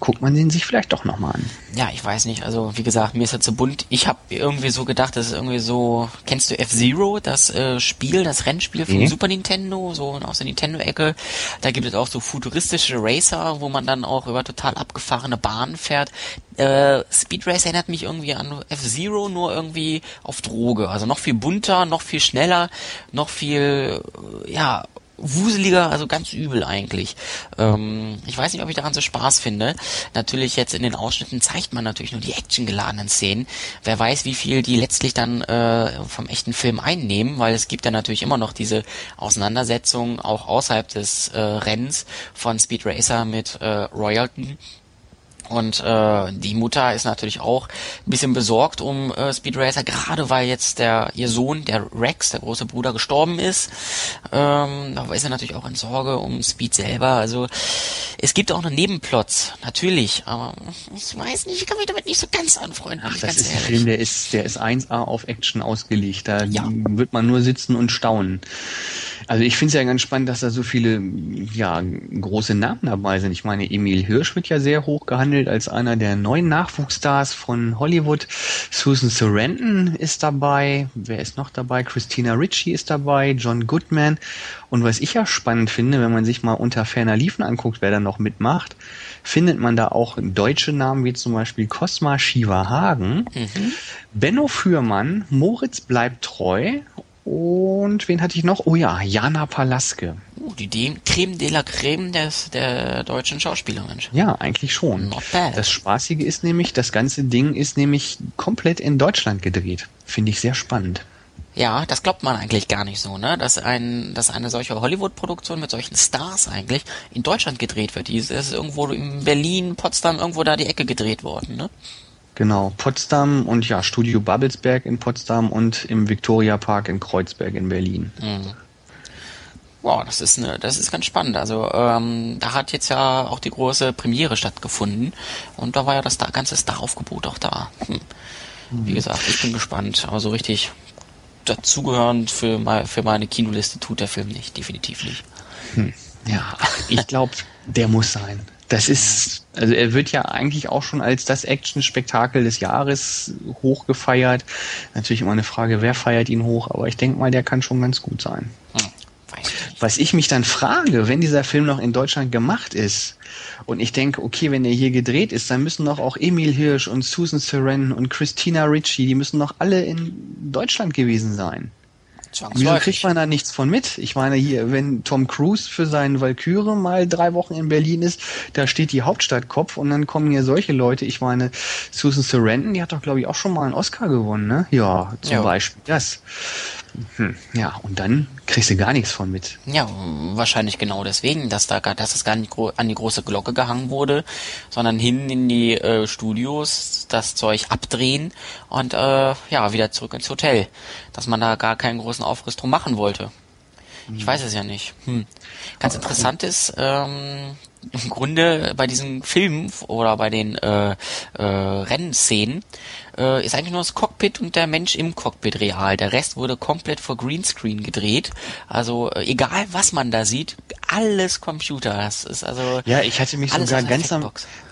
guckt man den sich vielleicht doch nochmal an. Ja, ich weiß nicht. Also wie gesagt, mir ist er zu bunt. Ich habe irgendwie so gedacht, das ist irgendwie so. Kennst du F-Zero, das äh, Spiel, das Rennspiel von mhm. Super Nintendo, so aus der Nintendo-Ecke? Da gibt es auch so futuristische Racer, wo man dann auch über total abgefahrene Bahnen fährt. Äh, Speed Racer erinnert mich irgendwie an F-Zero, nur irgendwie auf Droge. Also noch viel bunter, noch viel schneller, noch viel, äh, ja, wuseliger, also ganz übel eigentlich. Ähm, ich weiß nicht, ob ich daran so Spaß finde. Natürlich jetzt in den Ausschnitten zeigt man natürlich nur die actiongeladenen Szenen. Wer weiß, wie viel die letztlich dann äh, vom echten Film einnehmen, weil es gibt ja natürlich immer noch diese Auseinandersetzung auch außerhalb des äh, Rennens von Speed Racer mit äh, Royalton und äh, die Mutter ist natürlich auch ein bisschen besorgt um äh, Speed Racer, gerade weil jetzt der ihr Sohn, der Rex, der große Bruder, gestorben ist. Ähm, da ist er natürlich auch in Sorge um Speed selber. Also es gibt auch noch Nebenplots, natürlich, aber ich weiß nicht, ich kann mich damit nicht so ganz anfreunden. Ach, das ist ein Film, der ist, der ist 1A auf Action ausgelegt. Da ja. wird man nur sitzen und staunen. Also ich finde es ja ganz spannend, dass da so viele ja, große Namen dabei sind. Ich meine, Emil Hirsch wird ja sehr hoch gehandelt als einer der neuen Nachwuchsstars von Hollywood. Susan Sarandon ist dabei. Wer ist noch dabei? Christina Ritchie ist dabei. John Goodman. Und was ich ja spannend finde, wenn man sich mal unter ferner Liefen anguckt, wer da noch mitmacht, findet man da auch deutsche Namen wie zum Beispiel Cosma Shiva Hagen, mhm. Benno Fürmann, Moritz bleibt treu und wen hatte ich noch? Oh ja, Jana Palaske. Oh, die, die Creme de la Creme des, der deutschen Schauspielerin. Ja, eigentlich schon. Not bad. Das Spaßige ist nämlich, das ganze Ding ist nämlich komplett in Deutschland gedreht. Finde ich sehr spannend. Ja, das glaubt man eigentlich gar nicht so, ne? Dass ein, dass eine solche Hollywood-Produktion mit solchen Stars eigentlich in Deutschland gedreht wird. Die ist irgendwo in Berlin, Potsdam, irgendwo da die Ecke gedreht worden, ne? Genau, Potsdam und ja, Studio Babelsberg in Potsdam und im Victoria Park in Kreuzberg in Berlin. Mhm. Wow, das ist eine, das ist ganz spannend. Also ähm, da hat jetzt ja auch die große Premiere stattgefunden und da war ja das da, ganze Star-Aufgebot auch da. Hm. Wie mhm. gesagt, ich bin gespannt, aber so richtig dazugehörend für, mein, für meine Kinoliste tut der Film nicht, definitiv nicht. Hm. Ja, ich glaube, der muss sein das ist, also er wird ja eigentlich auch schon als das Action-Spektakel des Jahres hochgefeiert. Natürlich immer eine Frage, wer feiert ihn hoch, aber ich denke mal, der kann schon ganz gut sein. Hm, Was ich mich dann frage, wenn dieser Film noch in Deutschland gemacht ist und ich denke, okay, wenn er hier gedreht ist, dann müssen doch auch Emil Hirsch und Susan Sarandon und Christina Ricci, die müssen doch alle in Deutschland gewesen sein. Wieso kriegt man da nichts von mit? Ich meine, hier, wenn Tom Cruise für seinen Valkyrie mal drei Wochen in Berlin ist, da steht die Hauptstadtkopf und dann kommen hier solche Leute. Ich meine, Susan Sarandon, die hat doch, glaube ich, auch schon mal einen Oscar gewonnen, ne? Ja, zum ja. Beispiel das. Hm, ja, und dann kriegst du gar nichts von mit. Ja, wahrscheinlich genau deswegen, dass da dass das gar nicht an die große Glocke gehangen wurde, sondern hin in die äh, Studios das Zeug abdrehen und äh, ja wieder zurück ins Hotel, dass man da gar keinen großen Aufriss drum machen wollte. Ich hm. weiß es ja nicht. Hm. Ganz interessant ist, ähm, im Grunde bei diesen Filmen oder bei den äh, äh, Rennszenen äh, ist eigentlich nur das Cockpit und der Mensch im Cockpit real. Der Rest wurde komplett vor Greenscreen gedreht. Also äh, egal was man da sieht, alles Computer. Das ist also ja, ich hatte mich sogar ganz am,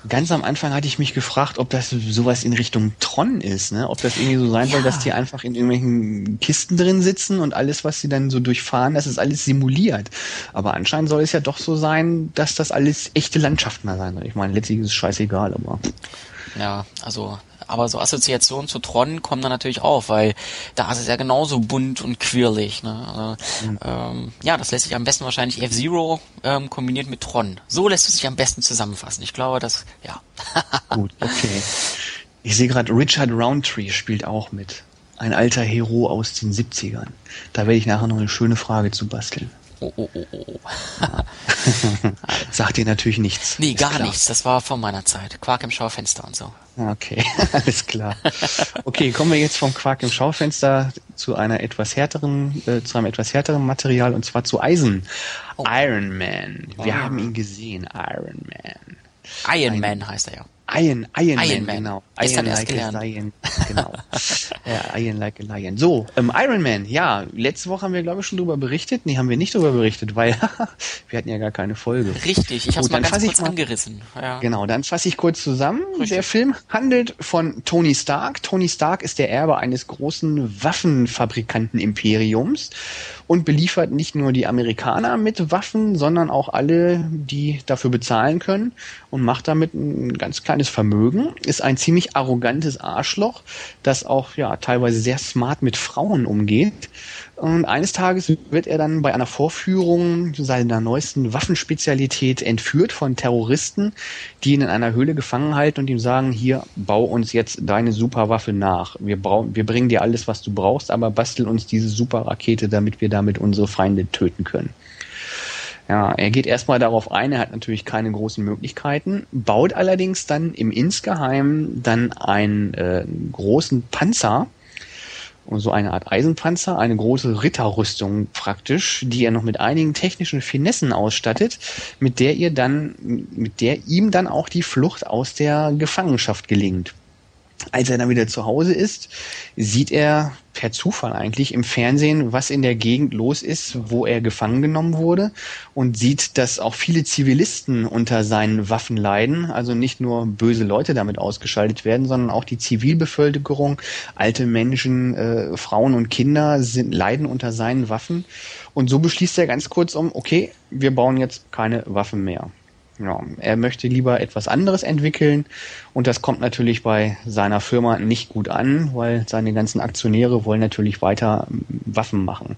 ganz am Anfang hatte ich mich gefragt, ob das sowas in Richtung Tron ist, ne? Ob das irgendwie so sein ja. soll, dass die einfach in irgendwelchen Kisten drin sitzen und alles, was sie dann so durchfahren, das ist alles simuliert. Aber anscheinend soll es ja doch so sein, dass das alles echte Landschaften da sein soll. Ich meine, letztlich ist es scheißegal, aber ja, also aber so Assoziationen zu Tron kommen dann natürlich auf, weil da ist es ja genauso bunt und quirlig. Ne? Also, mhm. ähm, ja, das lässt sich am besten wahrscheinlich F-Zero ähm, kombiniert mit Tron. So lässt es sich am besten zusammenfassen. Ich glaube, das, ja. (laughs) Gut, okay. Ich sehe gerade, Richard Roundtree spielt auch mit. Ein alter Hero aus den 70ern. Da werde ich nachher noch eine schöne Frage zu basteln. Oh, oh, oh, oh. (laughs) Sagt dir natürlich nichts. Nee, gar nichts. Das war von meiner Zeit. Quark im Schaufenster und so. Okay, (laughs) alles klar. Okay, kommen wir jetzt vom Quark im Schaufenster zu einer etwas härteren, äh, zu einem etwas härteren Material und zwar zu Eisen. Oh. Iron Man. Wir oh. haben ihn gesehen, Iron Man. Iron Ein, Man heißt er ja. Iron, Iron, Iron Man, Man, genau. Iron like a Lion, (laughs) genau. ja, Iron like a Lion. So, ähm, Iron Man, ja, letzte Woche haben wir, glaube ich, schon drüber berichtet. Nee, haben wir nicht drüber berichtet, weil (laughs) wir hatten ja gar keine Folge. Richtig, ich habe es mal ganz kurz mal, angerissen. Ja. Genau, dann fasse ich kurz zusammen. Richtig. Der Film handelt von Tony Stark. Tony Stark ist der Erbe eines großen Waffenfabrikanten-Imperiums und beliefert nicht nur die Amerikaner mit Waffen, sondern auch alle, die dafür bezahlen können und macht damit ein ganz kleines Vermögen, ist ein ziemlich arrogantes Arschloch, das auch ja teilweise sehr smart mit Frauen umgeht und eines Tages wird er dann bei einer Vorführung seiner neuesten Waffenspezialität entführt von Terroristen, die ihn in einer Höhle gefangen halten und ihm sagen, hier, bau uns jetzt deine Superwaffe nach. Wir, wir bringen dir alles, was du brauchst, aber bastel uns diese Superrakete, damit wir damit unsere Feinde töten können. Ja, er geht erstmal darauf ein, er hat natürlich keine großen Möglichkeiten, baut allerdings dann im Insgeheim dann einen äh, großen Panzer, so eine Art Eisenpanzer, eine große Ritterrüstung praktisch, die er noch mit einigen technischen Finessen ausstattet, mit der ihr dann, mit der ihm dann auch die Flucht aus der Gefangenschaft gelingt. Als er dann wieder zu Hause ist, sieht er per Zufall eigentlich im Fernsehen, was in der Gegend los ist, wo er gefangen genommen wurde und sieht, dass auch viele Zivilisten unter seinen Waffen leiden. Also nicht nur böse Leute damit ausgeschaltet werden, sondern auch die Zivilbevölkerung, alte Menschen, äh, Frauen und Kinder sind, leiden unter seinen Waffen. Und so beschließt er ganz kurz um, okay, wir bauen jetzt keine Waffen mehr. Ja, er möchte lieber etwas anderes entwickeln und das kommt natürlich bei seiner Firma nicht gut an, weil seine ganzen Aktionäre wollen natürlich weiter ähm, Waffen machen.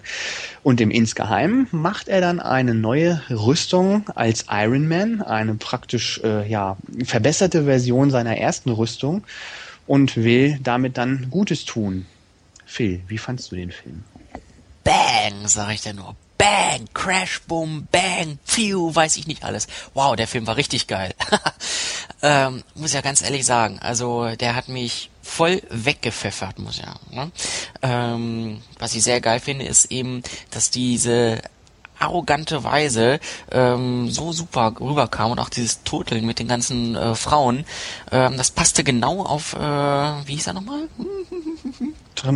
Und im Insgeheim macht er dann eine neue Rüstung als Iron Man, eine praktisch äh, ja verbesserte Version seiner ersten Rüstung und will damit dann Gutes tun. Phil, wie fandst du den Film? Bang, sag ich dir nur. Bang, Crash, Boom, Bang, Phew, weiß ich nicht alles. Wow, der Film war richtig geil. (laughs) ähm, muss ja ganz ehrlich sagen, also der hat mich voll weggepfeffert, muss ja. Ne? Ähm, was ich sehr geil finde, ist eben, dass diese arrogante Weise ähm, so super rüberkam und auch dieses Toteln mit den ganzen äh, Frauen, ähm, das passte genau auf, äh, wie hieß er nochmal?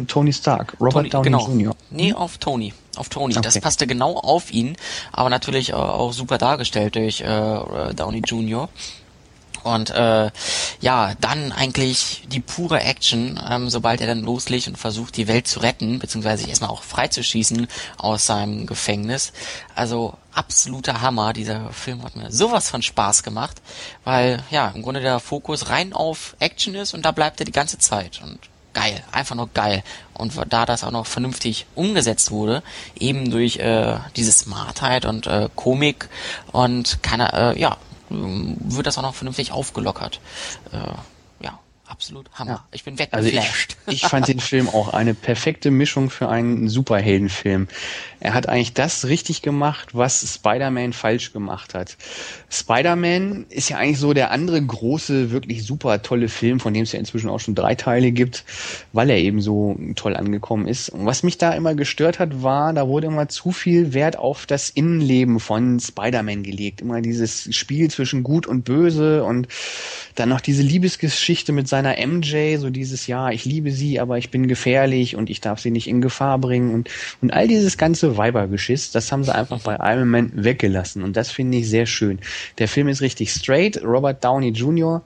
Tony Stark, Robert Tony, Downey genau. Jr. Nee, auf Tony. Auf Tony. Okay. Das passte genau auf ihn, aber natürlich äh, auch super dargestellt durch äh, Downey Jr. Und äh, ja, dann eigentlich die pure Action, ähm, sobald er dann loslegt und versucht, die Welt zu retten, beziehungsweise sich erstmal auch freizuschießen aus seinem Gefängnis. Also absoluter Hammer. Dieser Film hat mir sowas von Spaß gemacht, weil ja, im Grunde der Fokus rein auf Action ist und da bleibt er die ganze Zeit. Und geil, einfach nur geil. Und da das auch noch vernünftig umgesetzt wurde, eben durch äh, diese Smartheit und äh, Komik und keine, äh, ja, wird das auch noch vernünftig aufgelockert. Äh, ja, absolut Hammer. Ja. Ich bin weggeflasht. Also ich, ich fand den Film auch eine perfekte Mischung für einen Superheldenfilm. Er hat eigentlich das richtig gemacht, was Spider-Man falsch gemacht hat. Spider-Man ist ja eigentlich so der andere große, wirklich super tolle Film, von dem es ja inzwischen auch schon drei Teile gibt, weil er eben so toll angekommen ist. Und was mich da immer gestört hat, war, da wurde immer zu viel Wert auf das Innenleben von Spider-Man gelegt. Immer dieses Spiel zwischen Gut und Böse und dann noch diese Liebesgeschichte mit seiner MJ, so dieses, ja, ich liebe sie, aber ich bin gefährlich und ich darf sie nicht in Gefahr bringen und, und all dieses ganze Weibergeschiss, das haben sie einfach bei Iron Man weggelassen. Und das finde ich sehr schön. Der Film ist richtig straight. Robert Downey Jr.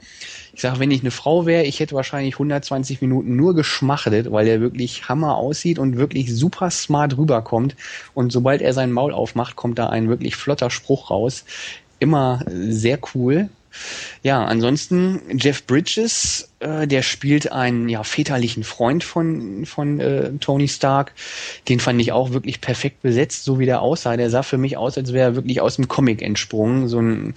Ich sage, wenn ich eine Frau wäre, ich hätte wahrscheinlich 120 Minuten nur geschmachtet, weil er wirklich Hammer aussieht und wirklich super smart rüberkommt. Und sobald er sein Maul aufmacht, kommt da ein wirklich flotter Spruch raus. Immer sehr cool. Ja, ansonsten Jeff Bridges, äh, der spielt einen ja väterlichen Freund von von äh, Tony Stark. Den fand ich auch wirklich perfekt besetzt, so wie der aussah. Der sah für mich aus, als wäre er wirklich aus dem Comic entsprungen. So ein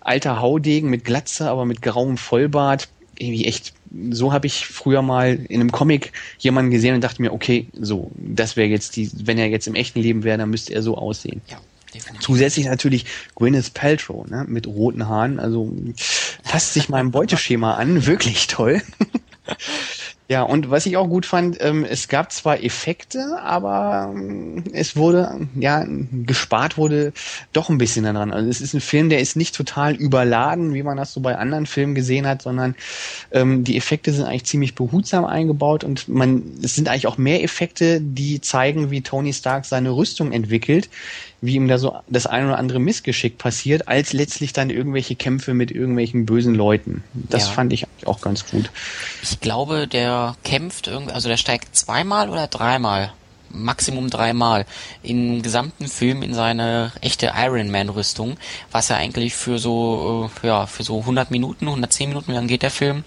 alter Haudegen mit Glatze, aber mit grauem Vollbart. Irgendwie echt. So habe ich früher mal in einem Comic jemanden gesehen und dachte mir, okay, so, das wäre jetzt die, wenn er jetzt im echten Leben wäre, dann müsste er so aussehen. Ja. Definitiv. Zusätzlich natürlich Gwyneth Paltrow ne, mit roten Haaren. Also passt sich meinem Beuteschema an. Wirklich toll. Ja, und was ich auch gut fand, ähm, es gab zwar Effekte, aber ähm, es wurde, ja, gespart wurde doch ein bisschen daran. Also es ist ein Film, der ist nicht total überladen, wie man das so bei anderen Filmen gesehen hat, sondern ähm, die Effekte sind eigentlich ziemlich behutsam eingebaut und man, es sind eigentlich auch mehr Effekte, die zeigen, wie Tony Stark seine Rüstung entwickelt, wie ihm da so das ein oder andere Missgeschick passiert, als letztlich dann irgendwelche Kämpfe mit irgendwelchen bösen Leuten. Das ja. fand ich auch ganz gut. Ich glaube, der kämpft also der steigt zweimal oder dreimal, Maximum dreimal im gesamten Film in seine echte Iron Man Rüstung, was ja eigentlich für so äh, ja für so 100 Minuten, 110 Minuten, wie lang geht der Film,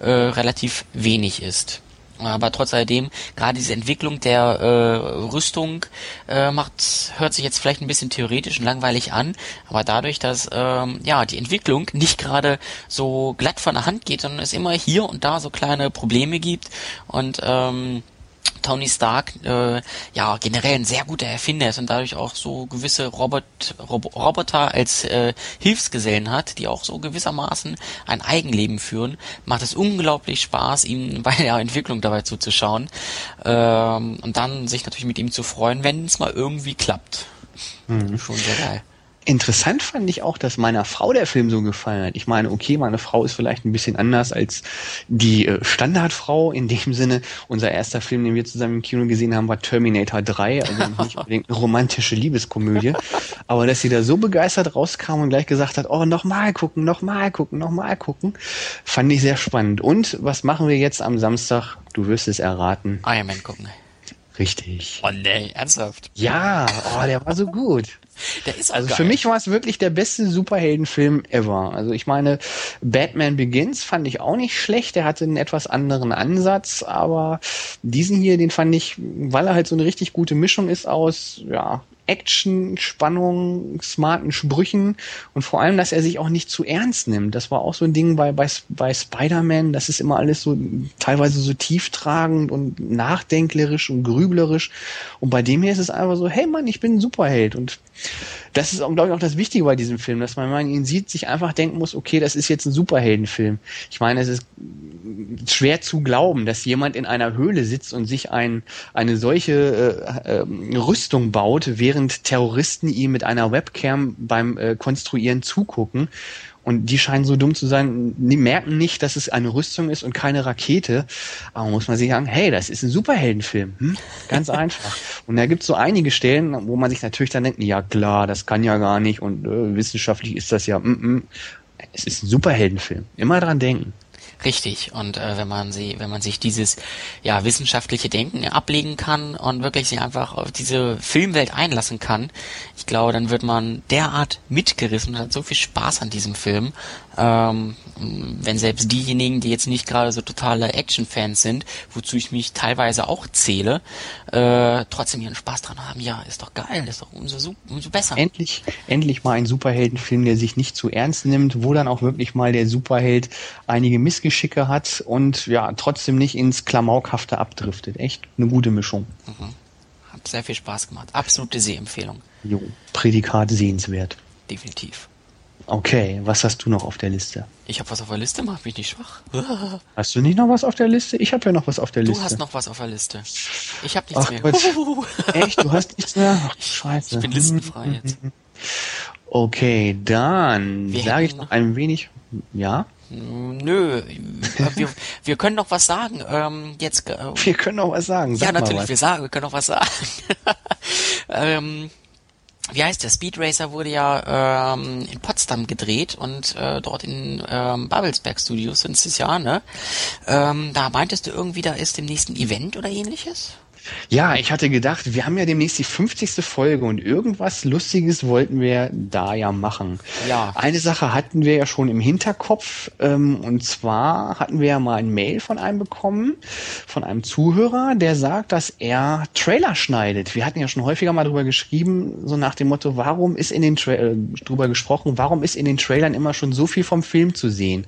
äh, relativ wenig ist. Aber trotz alledem, gerade diese Entwicklung der äh, Rüstung äh, macht, hört sich jetzt vielleicht ein bisschen theoretisch und langweilig an, aber dadurch, dass ähm, ja die Entwicklung nicht gerade so glatt von der Hand geht, sondern es immer hier und da so kleine Probleme gibt und ähm, Tony Stark äh, ja generell ein sehr guter Erfinder ist und dadurch auch so gewisse Robot, Rob Roboter als äh, Hilfsgesellen hat, die auch so gewissermaßen ein Eigenleben führen, macht es unglaublich Spaß, ihm (laughs) bei der Entwicklung dabei zuzuschauen ähm, und dann sich natürlich mit ihm zu freuen, wenn es mal irgendwie klappt. Mhm. Schon sehr geil. Interessant fand ich auch, dass meiner Frau der Film so gefallen hat. Ich meine, okay, meine Frau ist vielleicht ein bisschen anders als die äh, Standardfrau. In dem Sinne, unser erster Film, den wir zusammen im Kino gesehen haben, war Terminator 3, also (laughs) nicht unbedingt eine romantische Liebeskomödie. Aber dass sie da so begeistert rauskam und gleich gesagt hat, oh, nochmal gucken, nochmal gucken, nochmal gucken, fand ich sehr spannend. Und was machen wir jetzt am Samstag? Du wirst es erraten. Iron Man gucken. Richtig. Oh nee, ernsthaft? Ja, oh, der war so gut. (laughs) Der ist also geil. für mich war es wirklich der beste Superheldenfilm ever. Also ich meine, Batman Begins fand ich auch nicht schlecht. Der hatte einen etwas anderen Ansatz, aber diesen hier, den fand ich, weil er halt so eine richtig gute Mischung ist aus, ja, Action, Spannung, smarten Sprüchen und vor allem, dass er sich auch nicht zu ernst nimmt. Das war auch so ein Ding bei, bei, bei Spider-Man. Das ist immer alles so teilweise so tieftragend und nachdenklerisch und grüblerisch. Und bei dem hier ist es einfach so, hey Mann, ich bin ein Superheld. Und das ist, glaube ich, auch das Wichtige bei diesem Film, dass man, wenn man ihn sieht, sich einfach denken muss, okay, das ist jetzt ein Superheldenfilm. Ich meine, es ist schwer zu glauben, dass jemand in einer Höhle sitzt und sich ein, eine solche äh, äh, Rüstung baut, während Terroristen ihm mit einer Webcam beim äh, Konstruieren zugucken und die scheinen so dumm zu sein, die merken nicht, dass es eine Rüstung ist und keine Rakete. Aber muss man sich sagen, hey, das ist ein Superheldenfilm. Hm? Ganz (laughs) einfach. Und da gibt es so einige Stellen, wo man sich natürlich dann denkt, ja klar, das kann ja gar nicht und äh, wissenschaftlich ist das ja. Mm -mm. es ist ein Superheldenfilm. Immer dran denken. Richtig. Und äh, wenn man sie, wenn man sich dieses ja wissenschaftliche Denken ablegen kann und wirklich sich einfach auf diese Filmwelt einlassen kann, ich glaube, dann wird man derart mitgerissen und hat so viel Spaß an diesem Film. Ähm, wenn selbst diejenigen, die jetzt nicht gerade so totale Action-Fans sind, wozu ich mich teilweise auch zähle, äh, trotzdem ihren Spaß dran haben, ja, ist doch geil, ist doch umso, umso besser. Endlich, endlich mal ein Superheldenfilm, der sich nicht zu ernst nimmt, wo dann auch wirklich mal der Superheld einige Missgeschicke hat und ja, trotzdem nicht ins Klamaukhafte abdriftet. Echt eine gute Mischung. Mhm. Hat sehr viel Spaß gemacht. Absolute Sehempfehlung. Jo, Prädikat sehenswert. Definitiv. Okay, was hast du noch auf der Liste? Ich habe was auf der Liste, mach mich nicht schwach. (laughs) Hast du nicht noch was auf der Liste? Ich habe ja noch was auf der Liste. Du hast noch was auf der Liste. Ich habe nichts Ach, mehr. Gott. (laughs) Echt? Du hast nichts mehr? Ach, scheiße. Ich bin listenfrei jetzt. Okay, dann sage ich noch ein wenig. Ja? Nö, wir, wir können noch was sagen. Ähm, jetzt, äh, Wir können noch was sagen. Sag ja, natürlich, wir sagen, wir können noch was sagen. (laughs) ähm, wie heißt der? Speed Racer wurde ja ähm, in Potsdam gedreht und äh, dort in ähm, Babelsberg Studios sind es ja, ne? Ähm, da meintest du irgendwie, da ist demnächst ein Event oder ähnliches? Ja, ich hatte gedacht, wir haben ja demnächst die 50. Folge und irgendwas Lustiges wollten wir da ja machen. Ja. Eine Sache hatten wir ja schon im Hinterkopf ähm, und zwar hatten wir ja mal ein Mail von einem bekommen, von einem Zuhörer, der sagt, dass er Trailer schneidet. Wir hatten ja schon häufiger mal drüber geschrieben, so nach dem Motto, warum ist in den Tra äh, drüber gesprochen, warum ist in den Trailern immer schon so viel vom Film zu sehen?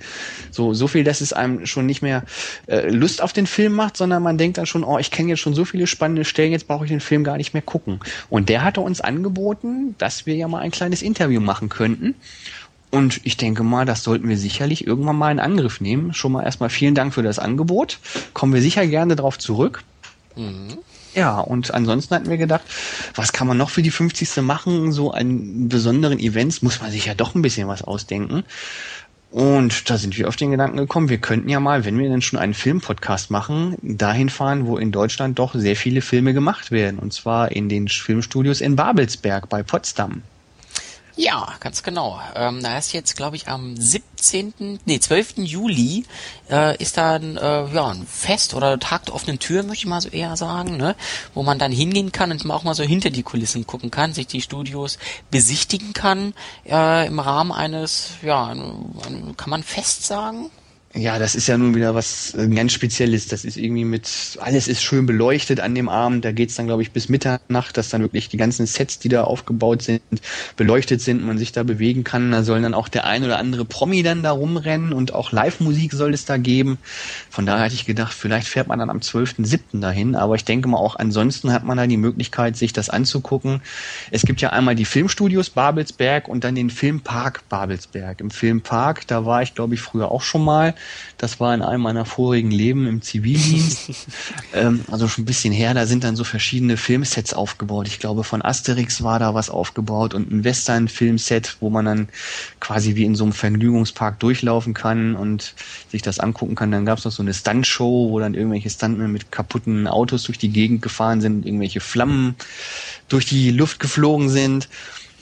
So, so viel, dass es einem schon nicht mehr äh, Lust auf den Film macht, sondern man denkt dann schon, oh, ich kenne jetzt schon so viele spannende Stellen, jetzt brauche ich den Film gar nicht mehr gucken. Und der hatte uns angeboten, dass wir ja mal ein kleines Interview machen könnten. Und ich denke mal, das sollten wir sicherlich irgendwann mal in Angriff nehmen. Schon mal erstmal vielen Dank für das Angebot. Kommen wir sicher gerne darauf zurück. Ja, und ansonsten hatten wir gedacht, was kann man noch für die 50. machen? So an besonderen Events muss man sich ja doch ein bisschen was ausdenken. Und da sind wir auf den Gedanken gekommen, wir könnten ja mal, wenn wir denn schon einen Filmpodcast machen, dahin fahren, wo in Deutschland doch sehr viele Filme gemacht werden. Und zwar in den Filmstudios in Babelsberg bei Potsdam. Ja, ganz genau. Ähm, da ist jetzt, glaube ich, am 17., nee, 12. Juli äh, ist da ein, äh, ja, ein Fest oder Tag der offenen Tür, möchte ich mal so eher sagen, ne? wo man dann hingehen kann und auch mal so hinter die Kulissen gucken kann, sich die Studios besichtigen kann äh, im Rahmen eines, ja, kann man Fest sagen? Ja, das ist ja nun wieder was äh, ganz Spezielles. Das ist irgendwie mit, alles ist schön beleuchtet an dem Abend. Da geht's dann, glaube ich, bis Mitternacht, dass dann wirklich die ganzen Sets, die da aufgebaut sind, beleuchtet sind, man sich da bewegen kann. Da sollen dann auch der ein oder andere Promi dann da rumrennen und auch Live-Musik soll es da geben. Von daher hatte ich gedacht, vielleicht fährt man dann am 12.07. dahin. Aber ich denke mal, auch ansonsten hat man da die Möglichkeit, sich das anzugucken. Es gibt ja einmal die Filmstudios Babelsberg und dann den Filmpark Babelsberg. Im Filmpark, da war ich, glaube ich, früher auch schon mal. Das war in einem meiner vorigen Leben im Zivildienst. (laughs) ähm, also schon ein bisschen her. Da sind dann so verschiedene Filmsets aufgebaut. Ich glaube, von Asterix war da was aufgebaut und ein Western-Filmset, wo man dann quasi wie in so einem Vergnügungspark durchlaufen kann und sich das angucken kann. Dann gab es noch so eine Stuntshow, wo dann irgendwelche Stuntmen mit kaputten Autos durch die Gegend gefahren sind, irgendwelche Flammen durch die Luft geflogen sind.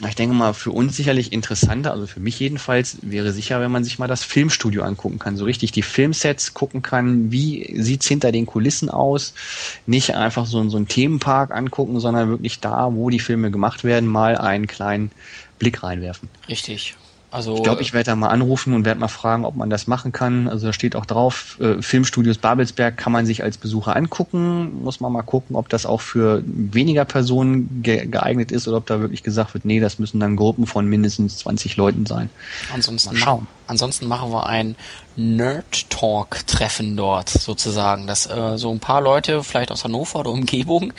Ich denke mal, für uns sicherlich interessanter, also für mich jedenfalls, wäre sicher, wenn man sich mal das Filmstudio angucken kann, so richtig die Filmsets gucken kann, wie sieht's hinter den Kulissen aus, nicht einfach so, so einen Themenpark angucken, sondern wirklich da, wo die Filme gemacht werden, mal einen kleinen Blick reinwerfen. Richtig. Also Ich glaube, ich werde da mal anrufen und werde mal fragen, ob man das machen kann. Also da steht auch drauf, äh, Filmstudios Babelsberg kann man sich als Besucher angucken. Muss man mal gucken, ob das auch für weniger Personen ge geeignet ist oder ob da wirklich gesagt wird, nee, das müssen dann Gruppen von mindestens 20 Leuten sein. Ansonsten, Mal schauen. Ansonsten machen wir ein Nerd-Talk-Treffen dort sozusagen, dass äh, so ein paar Leute, vielleicht aus Hannover oder Umgebung,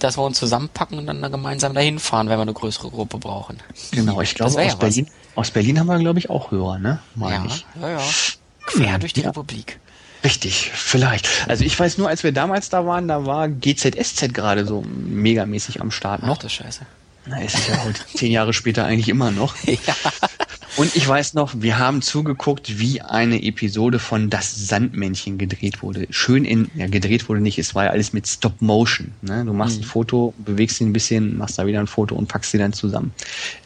dass wir uns zusammenpacken und dann da gemeinsam dahin fahren, wenn wir eine größere Gruppe brauchen. Genau, ich Das glaube, aus ja was. Berlin, aus Berlin haben wir, glaube ich, auch Hörer, ne? Meine Ja, ich. ja, ja. Quer durch die Ja. Republik. Richtig, vielleicht. Also ich weiß nur, als wir damals da waren, da war GZSZ gerade so megamäßig am Start Ach noch. du Scheiße. Na, ist ja heute (laughs) zehn Jahre später eigentlich immer noch. (laughs) Ja. Und ich weiß noch, wir haben zugeguckt, wie eine Episode von Das Sandmännchen gedreht wurde. Schön in, ja, gedreht wurde nicht, es war ja alles mit Stop Motion. Ne? Du machst mhm. ein Foto, bewegst ihn ein bisschen, machst da wieder ein Foto und packst sie dann zusammen.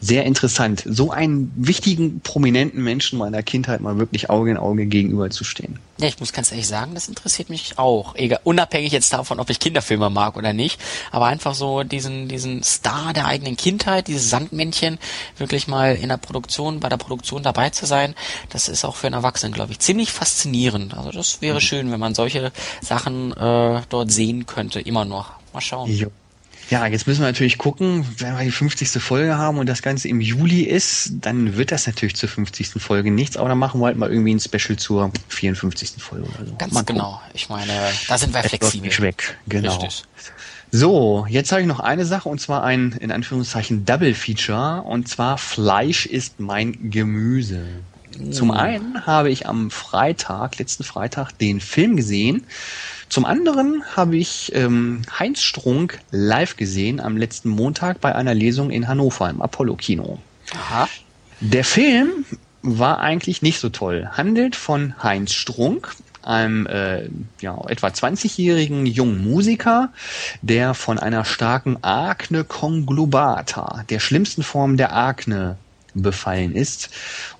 Sehr interessant, so einen wichtigen, prominenten Menschen meiner Kindheit mal wirklich Auge in Auge gegenüberzustehen. Ja, ich muss ganz ehrlich sagen, das interessiert mich auch. Egal, unabhängig jetzt davon, ob ich Kinderfilme mag oder nicht, aber einfach so diesen, diesen Star der eigenen Kindheit, dieses Sandmännchen, wirklich mal in der Produktion, bei der Produktion dabei zu sein, das ist auch für einen Erwachsenen, glaube ich, ziemlich faszinierend. Also das wäre mhm. schön, wenn man solche Sachen äh, dort sehen könnte, immer noch. Mal schauen. Jo. Ja, jetzt müssen wir natürlich gucken, wenn wir die 50. Folge haben und das Ganze im Juli ist, dann wird das natürlich zur 50. Folge nichts, aber dann machen wir halt mal irgendwie ein Special zur 54. Folge oder so. Ganz mal genau. Ich meine, da sind wir flexibel. Weg, genau. Richtig. So, jetzt habe ich noch eine Sache und zwar ein in Anführungszeichen Double Feature und zwar Fleisch ist mein Gemüse. Zum mm. einen habe ich am Freitag, letzten Freitag, den Film gesehen. Zum anderen habe ich ähm, Heinz Strunk live gesehen am letzten Montag bei einer Lesung in Hannover im Apollo-Kino. Aha. Der Film war eigentlich nicht so toll. Handelt von Heinz Strunk, einem äh, ja, etwa 20-jährigen jungen Musiker, der von einer starken Akne conglobata, der schlimmsten Form der Akne, befallen ist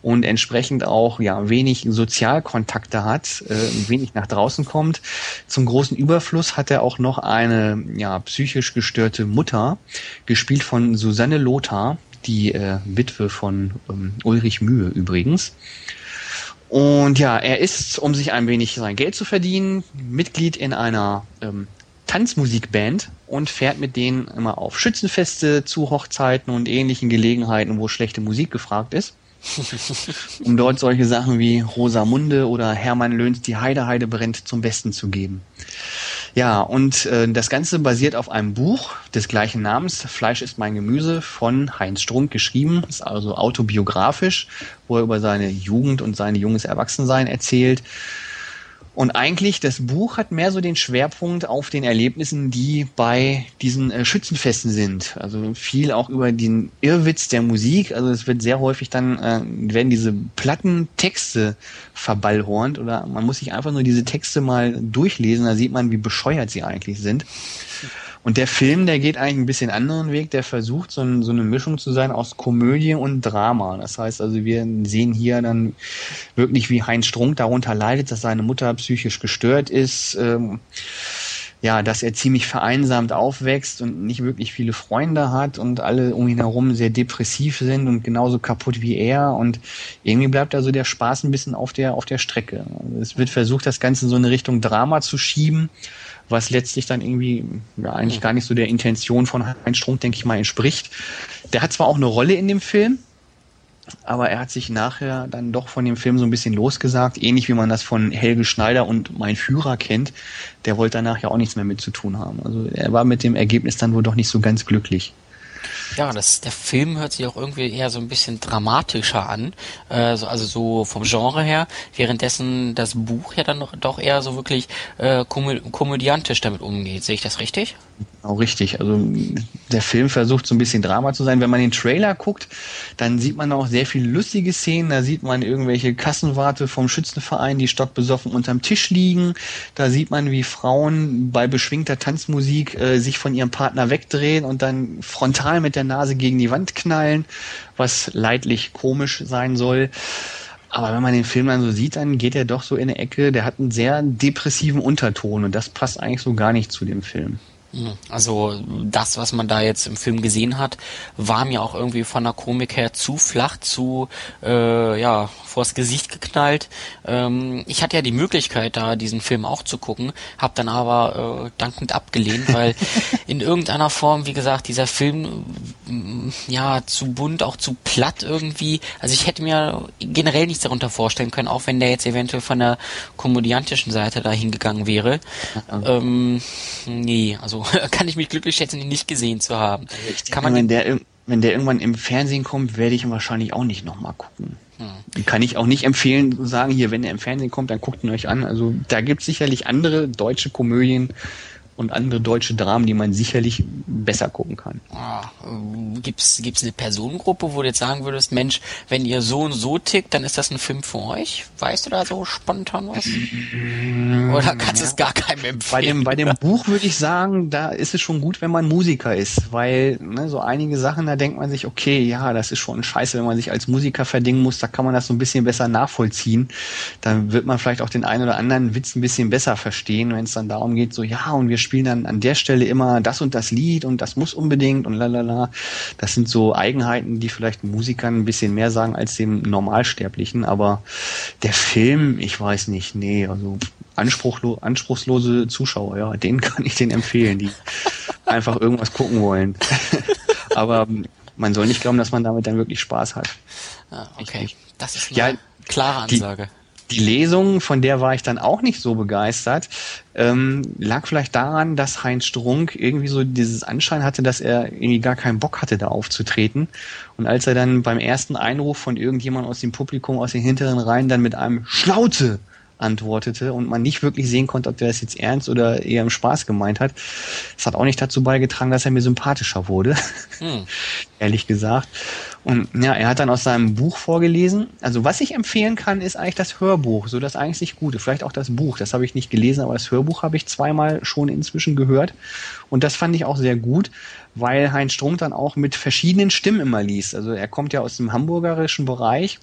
und entsprechend auch ja wenig Sozialkontakte hat, äh, wenig nach draußen kommt. Zum großen Überfluss hat er auch noch eine ja psychisch gestörte Mutter, gespielt von Susanne Lothar, die äh, Witwe von ähm, Ulrich Mühe übrigens. Und ja, er ist, um sich ein wenig sein Geld zu verdienen, Mitglied in einer ähm, Tanzmusikband und fährt mit denen immer auf Schützenfeste zu Hochzeiten und ähnlichen Gelegenheiten, wo schlechte Musik gefragt ist. (laughs) um dort solche Sachen wie Rosamunde oder Hermann Löhns Die Heide Heide brennt zum Besten zu geben. Ja, und äh, das Ganze basiert auf einem Buch des gleichen Namens, Fleisch ist mein Gemüse, von Heinz Strunk geschrieben, ist also autobiografisch, wo er über seine Jugend und sein junges Erwachsensein erzählt und eigentlich, das Buch hat mehr so den Schwerpunkt auf den Erlebnissen, die bei diesen äh, Schützenfesten sind. Also viel auch über den Irrwitz der Musik. Also es wird sehr häufig dann, äh, werden diese Plattentexte verballhornt oder man muss sich einfach nur diese Texte mal durchlesen, da sieht man, wie bescheuert sie eigentlich sind. Und der Film, der geht eigentlich ein bisschen anderen Weg, der versucht so, ein, so eine Mischung zu sein aus Komödie und Drama. Das heißt also, wir sehen hier dann wirklich, wie Heinz Strunk darunter leidet, dass seine Mutter psychisch gestört ist. Ähm, ja, dass er ziemlich vereinsamt aufwächst und nicht wirklich viele Freunde hat und alle um ihn herum sehr depressiv sind und genauso kaputt wie er und irgendwie bleibt also der Spaß ein bisschen auf der auf der Strecke. Es wird versucht, das Ganze in so eine Richtung Drama zu schieben was letztlich dann irgendwie ja, eigentlich gar nicht so der Intention von Heinz Strunk, denke ich mal, entspricht. Der hat zwar auch eine Rolle in dem Film, aber er hat sich nachher dann doch von dem Film so ein bisschen losgesagt, ähnlich wie man das von Helge Schneider und Mein Führer kennt. Der wollte danach ja auch nichts mehr mit zu tun haben. Also er war mit dem Ergebnis dann wohl doch nicht so ganz glücklich. Ja, das, der Film hört sich auch irgendwie eher so ein bisschen dramatischer an, äh, also so vom Genre her, währenddessen das Buch ja dann doch, doch eher so wirklich äh, komö komödiantisch damit umgeht. Sehe ich das richtig? Genau richtig. Also der Film versucht so ein bisschen Drama zu sein. Wenn man den Trailer guckt, dann sieht man auch sehr viele lustige Szenen. Da sieht man irgendwelche Kassenwarte vom Schützenverein, die stockbesoffen unterm Tisch liegen. Da sieht man, wie Frauen bei beschwingter Tanzmusik äh, sich von ihrem Partner wegdrehen und dann frontal mit der Nase gegen die Wand knallen, was leidlich komisch sein soll. Aber wenn man den Film dann so sieht, dann geht er doch so in eine Ecke, der hat einen sehr depressiven Unterton und das passt eigentlich so gar nicht zu dem Film. Hm, also das, was man da jetzt im Film gesehen hat, war mir auch irgendwie von der Komik her zu flach, zu äh, ja vors Gesicht geknallt. Ähm, ich hatte ja die Möglichkeit, da diesen Film auch zu gucken, habe dann aber äh, dankend abgelehnt, weil (laughs) in irgendeiner Form, wie gesagt, dieser Film mm, ja zu bunt, auch zu platt irgendwie. Also ich hätte mir generell nichts darunter vorstellen können, auch wenn der jetzt eventuell von der komödiantischen Seite da hingegangen wäre. Ähm, nee, also (laughs) kann ich mich glücklich schätzen, ihn nicht gesehen zu haben. Kann man wenn der, wenn der irgendwann im Fernsehen kommt, werde ich ihn wahrscheinlich auch nicht nochmal gucken. Hm. Kann ich auch nicht empfehlen, zu sagen, hier, wenn er im Fernsehen kommt, dann guckt ihn euch an. Also da gibt es sicherlich andere deutsche Komödien, und andere deutsche Dramen, die man sicherlich besser gucken kann. Ah, äh, gibt's gibt's eine Personengruppe, wo du jetzt sagen würdest, Mensch, wenn ihr so und so tickt, dann ist das ein Film für euch? Weißt du da so spontan was? Oder kannst du ja. es gar keinem empfehlen? Bei dem, bei dem Buch würde ich sagen, da ist es schon gut, wenn man Musiker ist, weil ne, so einige Sachen, da denkt man sich, okay, ja, das ist schon scheiße, wenn man sich als Musiker verdingen muss, da kann man das so ein bisschen besser nachvollziehen. Dann wird man vielleicht auch den einen oder anderen Witz ein bisschen besser verstehen, wenn es dann darum geht, so, ja, und wir spielen dann an der Stelle immer das und das Lied und das muss unbedingt und lalala. Das sind so Eigenheiten, die vielleicht Musikern ein bisschen mehr sagen als dem Normalsterblichen, aber der Film, ich weiß nicht, nee, also anspruchlo anspruchslose Zuschauer, ja, denen (laughs) kann ich den empfehlen, die einfach irgendwas gucken wollen. (laughs) aber man soll nicht glauben, dass man damit dann wirklich Spaß hat. Ah, okay. Das ist eine ja, klare Ansage. Die, die Lesung, von der war ich dann auch nicht so begeistert, ähm, lag vielleicht daran, dass Heinz Strunk irgendwie so dieses Anschein hatte, dass er irgendwie gar keinen Bock hatte, da aufzutreten. Und als er dann beim ersten Einruf von irgendjemand aus dem Publikum aus den hinteren Reihen dann mit einem Schlaute antwortete und man nicht wirklich sehen konnte, ob der das jetzt ernst oder eher im Spaß gemeint hat. Das hat auch nicht dazu beigetragen, dass er mir sympathischer wurde, (laughs) hm. ehrlich gesagt. Und ja, er hat dann aus seinem Buch vorgelesen. Also was ich empfehlen kann, ist eigentlich das Hörbuch, so das eigentlich Gute. Vielleicht auch das Buch, das habe ich nicht gelesen, aber das Hörbuch habe ich zweimal schon inzwischen gehört. Und das fand ich auch sehr gut, weil Heinz Strunk dann auch mit verschiedenen Stimmen immer liest. Also er kommt ja aus dem hamburgerischen Bereich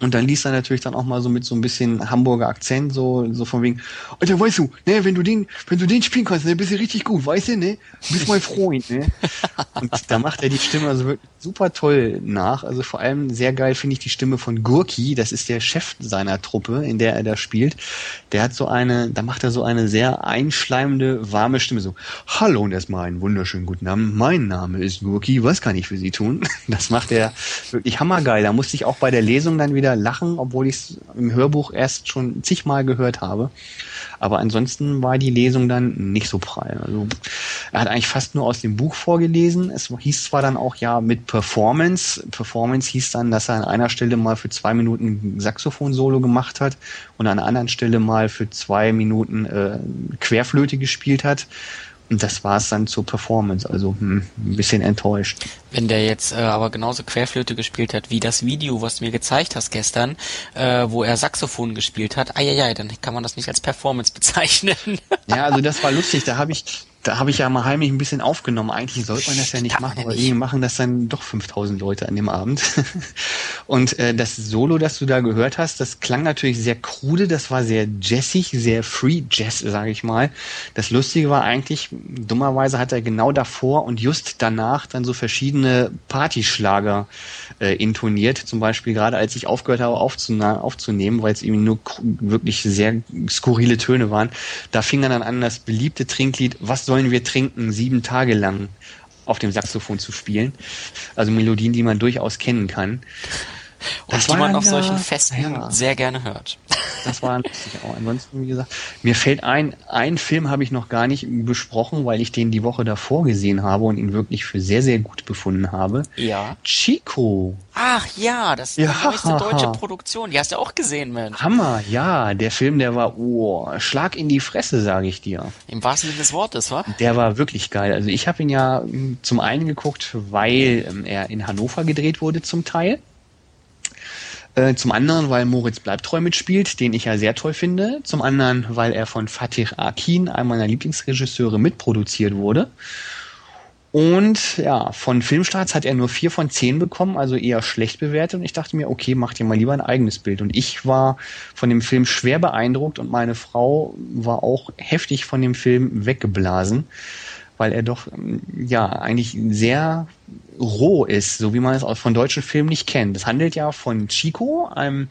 und dann liest er natürlich dann auch mal so mit so ein bisschen Hamburger Akzent, so, so von wegen, Alter, weißt du, ne, wenn du den, wenn du den spielen kannst, ne, bist du richtig gut, weißt du, ne? Du bist mein Freund, ne? (laughs) Und da macht er die Stimme also wirklich super toll nach. Also vor allem sehr geil finde ich die Stimme von Gurki, das ist der Chef seiner Truppe, in der er da spielt. Der hat so eine, da macht er so eine sehr einschleimende, warme Stimme, so, hallo und erstmal einen wunderschönen guten Abend, mein Name ist Gurki, was kann ich für Sie tun? (laughs) Das macht er wirklich hammergeil. Da musste ich auch bei der Lesung dann wieder wieder lachen, obwohl ich es im Hörbuch erst schon zigmal gehört habe. Aber ansonsten war die Lesung dann nicht so prall. Also er hat eigentlich fast nur aus dem Buch vorgelesen. Es hieß zwar dann auch ja mit Performance. Performance hieß dann, dass er an einer Stelle mal für zwei Minuten Saxophon-Solo gemacht hat und an einer anderen Stelle mal für zwei Minuten äh, Querflöte gespielt hat. Und das war es dann zur Performance, also hm, ein bisschen enttäuscht. Wenn der jetzt äh, aber genauso Querflöte gespielt hat wie das Video, was du mir gezeigt hast gestern, äh, wo er Saxophon gespielt hat, ja, dann kann man das nicht als Performance bezeichnen. Ja, also das war lustig, da habe ich da habe ich ja mal heimlich ein bisschen aufgenommen. Eigentlich sollte man das ja nicht machen, aber irgendwie machen das dann doch 5000 Leute an dem Abend. (laughs) Und äh, das Solo, das du da gehört hast, das klang natürlich sehr krude, das war sehr jazzig, sehr free Jazz, sage ich mal. Das Lustige war eigentlich, dummerweise hat er genau davor und just danach dann so verschiedene Partyschlager äh, intoniert. Zum Beispiel gerade als ich aufgehört habe aufzunehmen, weil es eben nur wirklich sehr skurrile Töne waren, da fing er dann an, das beliebte Trinklied Was sollen wir trinken? sieben Tage lang auf dem Saxophon zu spielen. Also Melodien, die man durchaus kennen kann. Und das die man auf solchen Festen ja. sehr gerne hört. Das war lustig auch. Ansonsten, wie gesagt, mir fällt ein, einen Film habe ich noch gar nicht besprochen, weil ich den die Woche davor gesehen habe und ihn wirklich für sehr, sehr gut befunden habe. Ja. Chico. Ach ja, das ist ja. die neueste deutsche Produktion. Die hast du auch gesehen, Mensch. Hammer, ja. Der Film, der war, oh, Schlag in die Fresse, sage ich dir. Im wahrsten Sinne des Wortes, wa? Der war wirklich geil. Also ich habe ihn ja hm, zum einen geguckt, weil ähm, er in Hannover gedreht wurde zum Teil. Äh, zum anderen, weil Moritz Bleibtreu mitspielt, den ich ja sehr toll finde. Zum anderen, weil er von Fatih Akin, einem meiner Lieblingsregisseure, mitproduziert wurde. Und ja, von Filmstarts hat er nur vier von zehn bekommen, also eher schlecht bewertet. Und ich dachte mir, okay, mach dir mal lieber ein eigenes Bild. Und ich war von dem Film schwer beeindruckt und meine Frau war auch heftig von dem Film weggeblasen weil er doch ja eigentlich sehr roh ist, so wie man es auch von deutschen Filmen nicht kennt. Es handelt ja von Chico, einem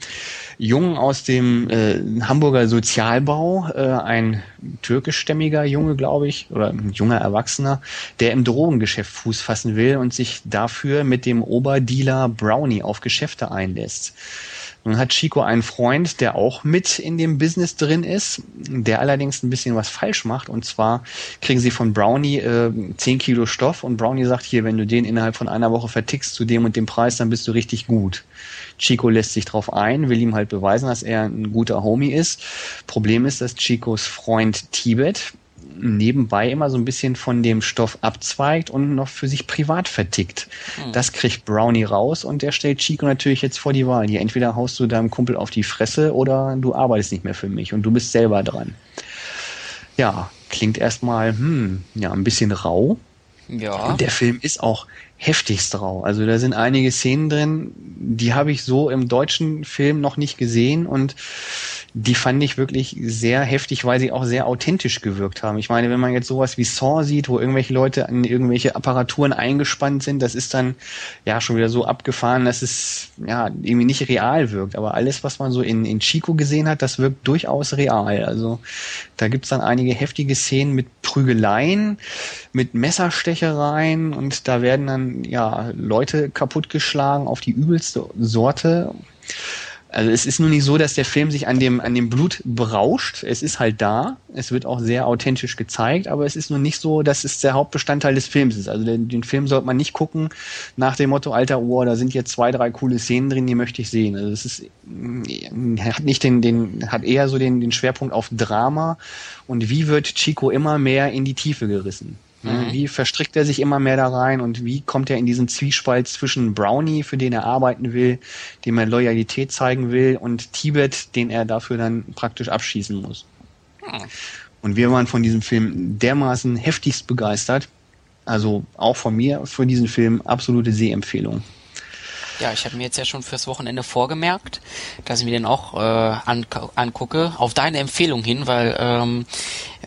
Jungen aus dem äh, Hamburger Sozialbau, äh, ein türkischstämmiger Junge, glaube ich, oder junger Erwachsener, der im Drogengeschäft Fuß fassen will und sich dafür mit dem Oberdealer Brownie auf Geschäfte einlässt. Nun hat Chico einen Freund, der auch mit in dem Business drin ist, der allerdings ein bisschen was falsch macht. Und zwar kriegen sie von Brownie äh, 10 Kilo Stoff und Brownie sagt hier, wenn du den innerhalb von einer Woche vertickst zu dem und dem Preis, dann bist du richtig gut. Chico lässt sich drauf ein, will ihm halt beweisen, dass er ein guter Homie ist. Problem ist, dass Chicos Freund Tibet nebenbei immer so ein bisschen von dem Stoff abzweigt und noch für sich privat vertickt. Hm. Das kriegt Brownie raus und der stellt Chico natürlich jetzt vor die Wahl. Hier entweder haust du deinem Kumpel auf die Fresse oder du arbeitest nicht mehr für mich und du bist selber dran. Ja, klingt erstmal, hm, ja, ein bisschen rau. Ja. Und der Film ist auch heftigst rau. Also da sind einige Szenen drin, die habe ich so im deutschen Film noch nicht gesehen und die fand ich wirklich sehr heftig, weil sie auch sehr authentisch gewirkt haben. Ich meine, wenn man jetzt sowas wie Saw sieht, wo irgendwelche Leute an irgendwelche Apparaturen eingespannt sind, das ist dann ja schon wieder so abgefahren, dass es ja irgendwie nicht real wirkt. Aber alles, was man so in, in Chico gesehen hat, das wirkt durchaus real. Also da gibt's dann einige heftige Szenen mit Prügeleien, mit Messerstechereien und da werden dann ja Leute kaputtgeschlagen auf die übelste Sorte. Also es ist nur nicht so, dass der Film sich an dem, an dem Blut berauscht. Es ist halt da. Es wird auch sehr authentisch gezeigt, aber es ist nur nicht so, dass es der Hauptbestandteil des Films ist. Also den, den Film sollte man nicht gucken nach dem Motto, alter Ohr, da sind jetzt zwei, drei coole Szenen drin, die möchte ich sehen. Also es ist, hat nicht den, den, hat eher so den, den Schwerpunkt auf Drama und wie wird Chico immer mehr in die Tiefe gerissen. Mhm. Wie verstrickt er sich immer mehr da rein und wie kommt er in diesen Zwiespalt zwischen Brownie, für den er arbeiten will, dem er Loyalität zeigen will, und Tibet, den er dafür dann praktisch abschießen muss. Mhm. Und wir waren von diesem Film dermaßen heftigst begeistert. Also auch von mir für diesen Film absolute Sehempfehlung. Ja, ich habe mir jetzt ja schon fürs Wochenende vorgemerkt, dass ich mir den auch äh, angucke, auf deine Empfehlung hin, weil ähm,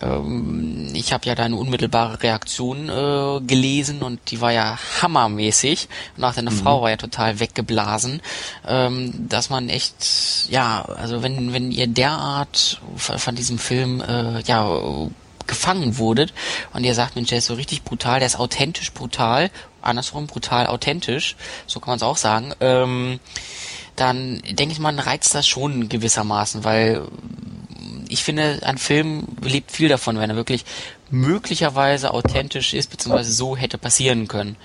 ähm, ich habe ja deine unmittelbare Reaktion äh, gelesen und die war ja hammermäßig. Nach deine mhm. Frau war ja total weggeblasen, ähm, dass man echt, ja, also wenn wenn ihr derart von diesem Film äh, ja gefangen wurdet und ihr sagt, Mensch, der ist so richtig brutal, der ist authentisch brutal, andersrum brutal authentisch, so kann man es auch sagen, ähm, dann denke ich, man reizt das schon gewissermaßen, weil ich finde, ein Film lebt viel davon, wenn er wirklich möglicherweise authentisch ist, beziehungsweise so hätte passieren können.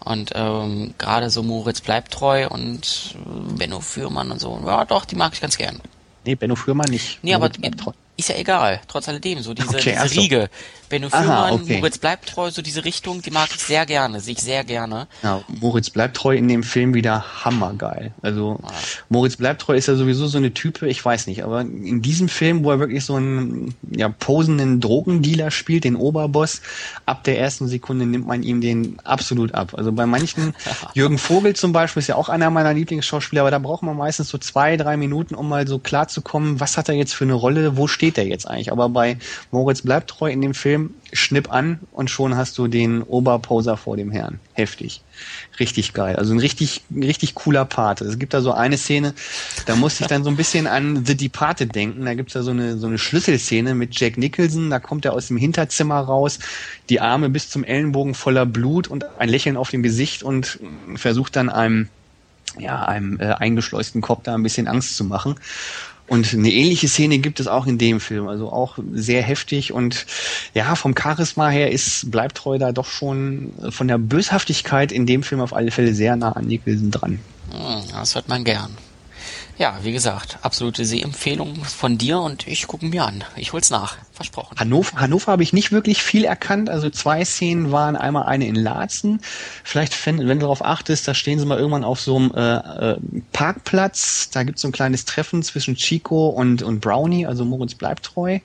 Und ähm, gerade so Moritz bleibt treu und Benno Fürmann und so, ja doch, die mag ich ganz gern. Nee, Benno Fürmann nicht. Nee, Moritz aber ist ja egal, trotz alledem, so diese, okay, diese Riege. Benno Fürmann, okay. Moritz bleibt treu, so diese Richtung, die mag ich sehr gerne, sehe ich sehr gerne. Ja, Moritz bleibt treu in dem Film wieder hammergeil. Also ah. Moritz bleibt treu ist ja sowieso so eine Type, ich weiß nicht, aber in diesem Film, wo er wirklich so einen ja, posenden Drogendealer spielt, den Oberboss, ab der ersten Sekunde nimmt man ihm den absolut ab. Also bei manchen, (laughs) Jürgen Vogel zum Beispiel ist ja auch einer meiner Lieblingsschauspieler, aber da braucht man meistens so zwei, drei Minuten, um mal so klar zu kommen, was hat er jetzt für eine Rolle, wo steht er jetzt eigentlich. Aber bei Moritz bleibt treu in dem Film Schnipp an und schon hast du den Oberposer vor dem Herrn. Heftig. Richtig geil. Also ein richtig, richtig cooler Part. Es gibt da so eine Szene, da musste ich dann so ein bisschen an The Departed denken. Da gibt's da so eine, so eine Schlüsselszene mit Jack Nicholson. Da kommt er aus dem Hinterzimmer raus, die Arme bis zum Ellenbogen voller Blut und ein Lächeln auf dem Gesicht und versucht dann einem, ja, einem äh, eingeschleusten Kopf da ein bisschen Angst zu machen. Und eine ähnliche Szene gibt es auch in dem Film, also auch sehr heftig und ja, vom Charisma her ist bleibt treu da doch schon von der Böshaftigkeit in dem Film auf alle Fälle sehr nah an Nicholson dran. Hm, das hört man gern. Ja, wie gesagt, absolute Sehempfehlung von dir und ich gucke mir an. Ich hol's nach. Versprochen. Hannover, Hannover habe ich nicht wirklich viel erkannt. Also zwei Szenen waren einmal eine in Laatzen. Vielleicht, wenn, wenn du darauf achtest, da stehen sie mal irgendwann auf so einem äh, äh, Parkplatz. Da gibt es so ein kleines Treffen zwischen Chico und, und Brownie, also Moritz bleibt treu.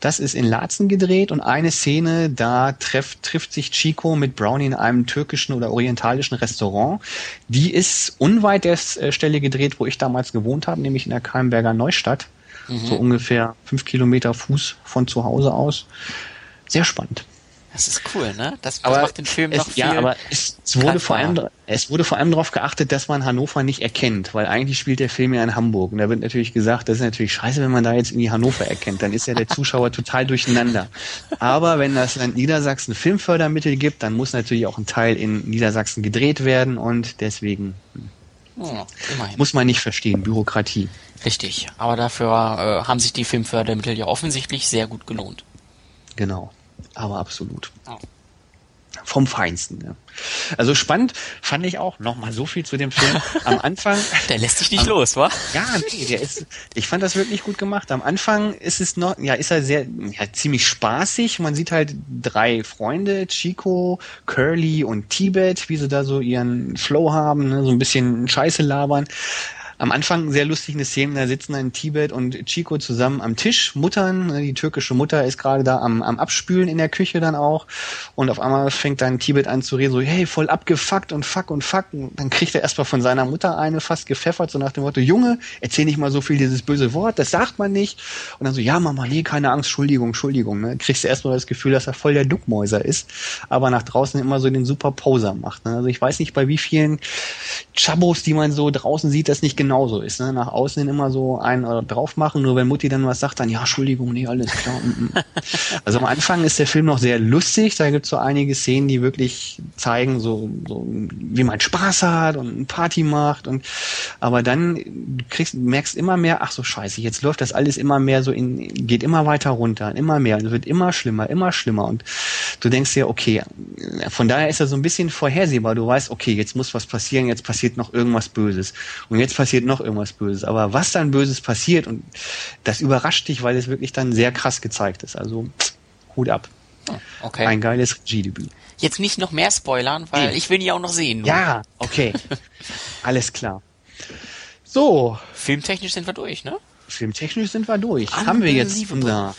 Das ist in Laatzen gedreht und eine Szene, da treff, trifft sich Chico mit Brownie in einem türkischen oder orientalischen Restaurant. Die ist unweit der äh, Stelle gedreht, wo ich damals gewohnt habe, nämlich in der Keimberger Neustadt. Mhm. So ungefähr fünf Kilometer Fuß von zu Hause aus. Sehr spannend. Das ist cool, ne? Das, das macht den Film es, noch viel. Ja, aber es, es wurde vor allem, es wurde vor allem darauf geachtet, dass man Hannover nicht erkennt, weil eigentlich spielt der Film ja in Hamburg. Und da wird natürlich gesagt, das ist natürlich scheiße, wenn man da jetzt irgendwie Hannover erkennt. Dann ist ja der Zuschauer total durcheinander. Aber wenn das Land Niedersachsen Filmfördermittel gibt, dann muss natürlich auch ein Teil in Niedersachsen gedreht werden und deswegen oh, muss man nicht verstehen, Bürokratie. Richtig, aber dafür äh, haben sich die Filmfördermittel ja offensichtlich sehr gut gelohnt. Genau, aber absolut. Oh. Vom Feinsten. Ne? Also spannend fand ich auch nochmal so viel zu dem Film. Am Anfang. (laughs) der lässt dich nicht am, los, wa? Ja, nee, der ist, ich fand das wirklich gut gemacht. Am Anfang ist es noch, ja, ist er sehr, ja, ziemlich spaßig. Man sieht halt drei Freunde, Chico, Curly und Tibet, wie sie da so ihren Flow haben, ne? so ein bisschen Scheiße labern am Anfang sehr lustig eine Szene, da sitzen dann Tibet und Chico zusammen am Tisch, Muttern, ne, die türkische Mutter ist gerade da am, am Abspülen in der Küche dann auch und auf einmal fängt dann Tibet an zu reden, so hey, voll abgefuckt und fuck und fuck und dann kriegt er erstmal von seiner Mutter eine fast gepfeffert, so nach dem Motto, Junge, erzähl nicht mal so viel dieses böse Wort, das sagt man nicht und dann so, ja Mama, nee, keine Angst, Entschuldigung, Entschuldigung, ne? kriegst du erstmal das Gefühl, dass er voll der Duckmäuser ist, aber nach draußen immer so den super Poser macht, ne? also ich weiß nicht, bei wie vielen Chabos, die man so draußen sieht, das nicht genau genauso ist. Ne? Nach außen hin immer so einen äh, drauf machen, nur wenn Mutti dann was sagt, dann ja, Entschuldigung, nee, alles klar. Mm, mm. (laughs) also am Anfang ist der Film noch sehr lustig, da gibt es so einige Szenen, die wirklich zeigen, so, so wie man Spaß hat und Party macht und aber dann du kriegst, merkst immer mehr, ach so scheiße, jetzt läuft das alles immer mehr so in, geht immer weiter runter, immer mehr und es wird immer schlimmer, immer schlimmer und du denkst dir, okay, von daher ist er so ein bisschen vorhersehbar. Du weißt, okay, jetzt muss was passieren, jetzt passiert noch irgendwas Böses und jetzt passiert passiert noch irgendwas Böses. Aber was dann Böses passiert und das überrascht dich, weil es wirklich dann sehr krass gezeigt ist. Also Hut ab. Oh, okay. Ein geiles Regiedebüt. Jetzt nicht noch mehr spoilern, weil nee. ich will ihn ja auch noch sehen. Nur. Ja, okay. (laughs) Alles klar. So. Filmtechnisch sind wir durch, ne? Filmtechnisch sind wir durch. Haben wir jetzt unser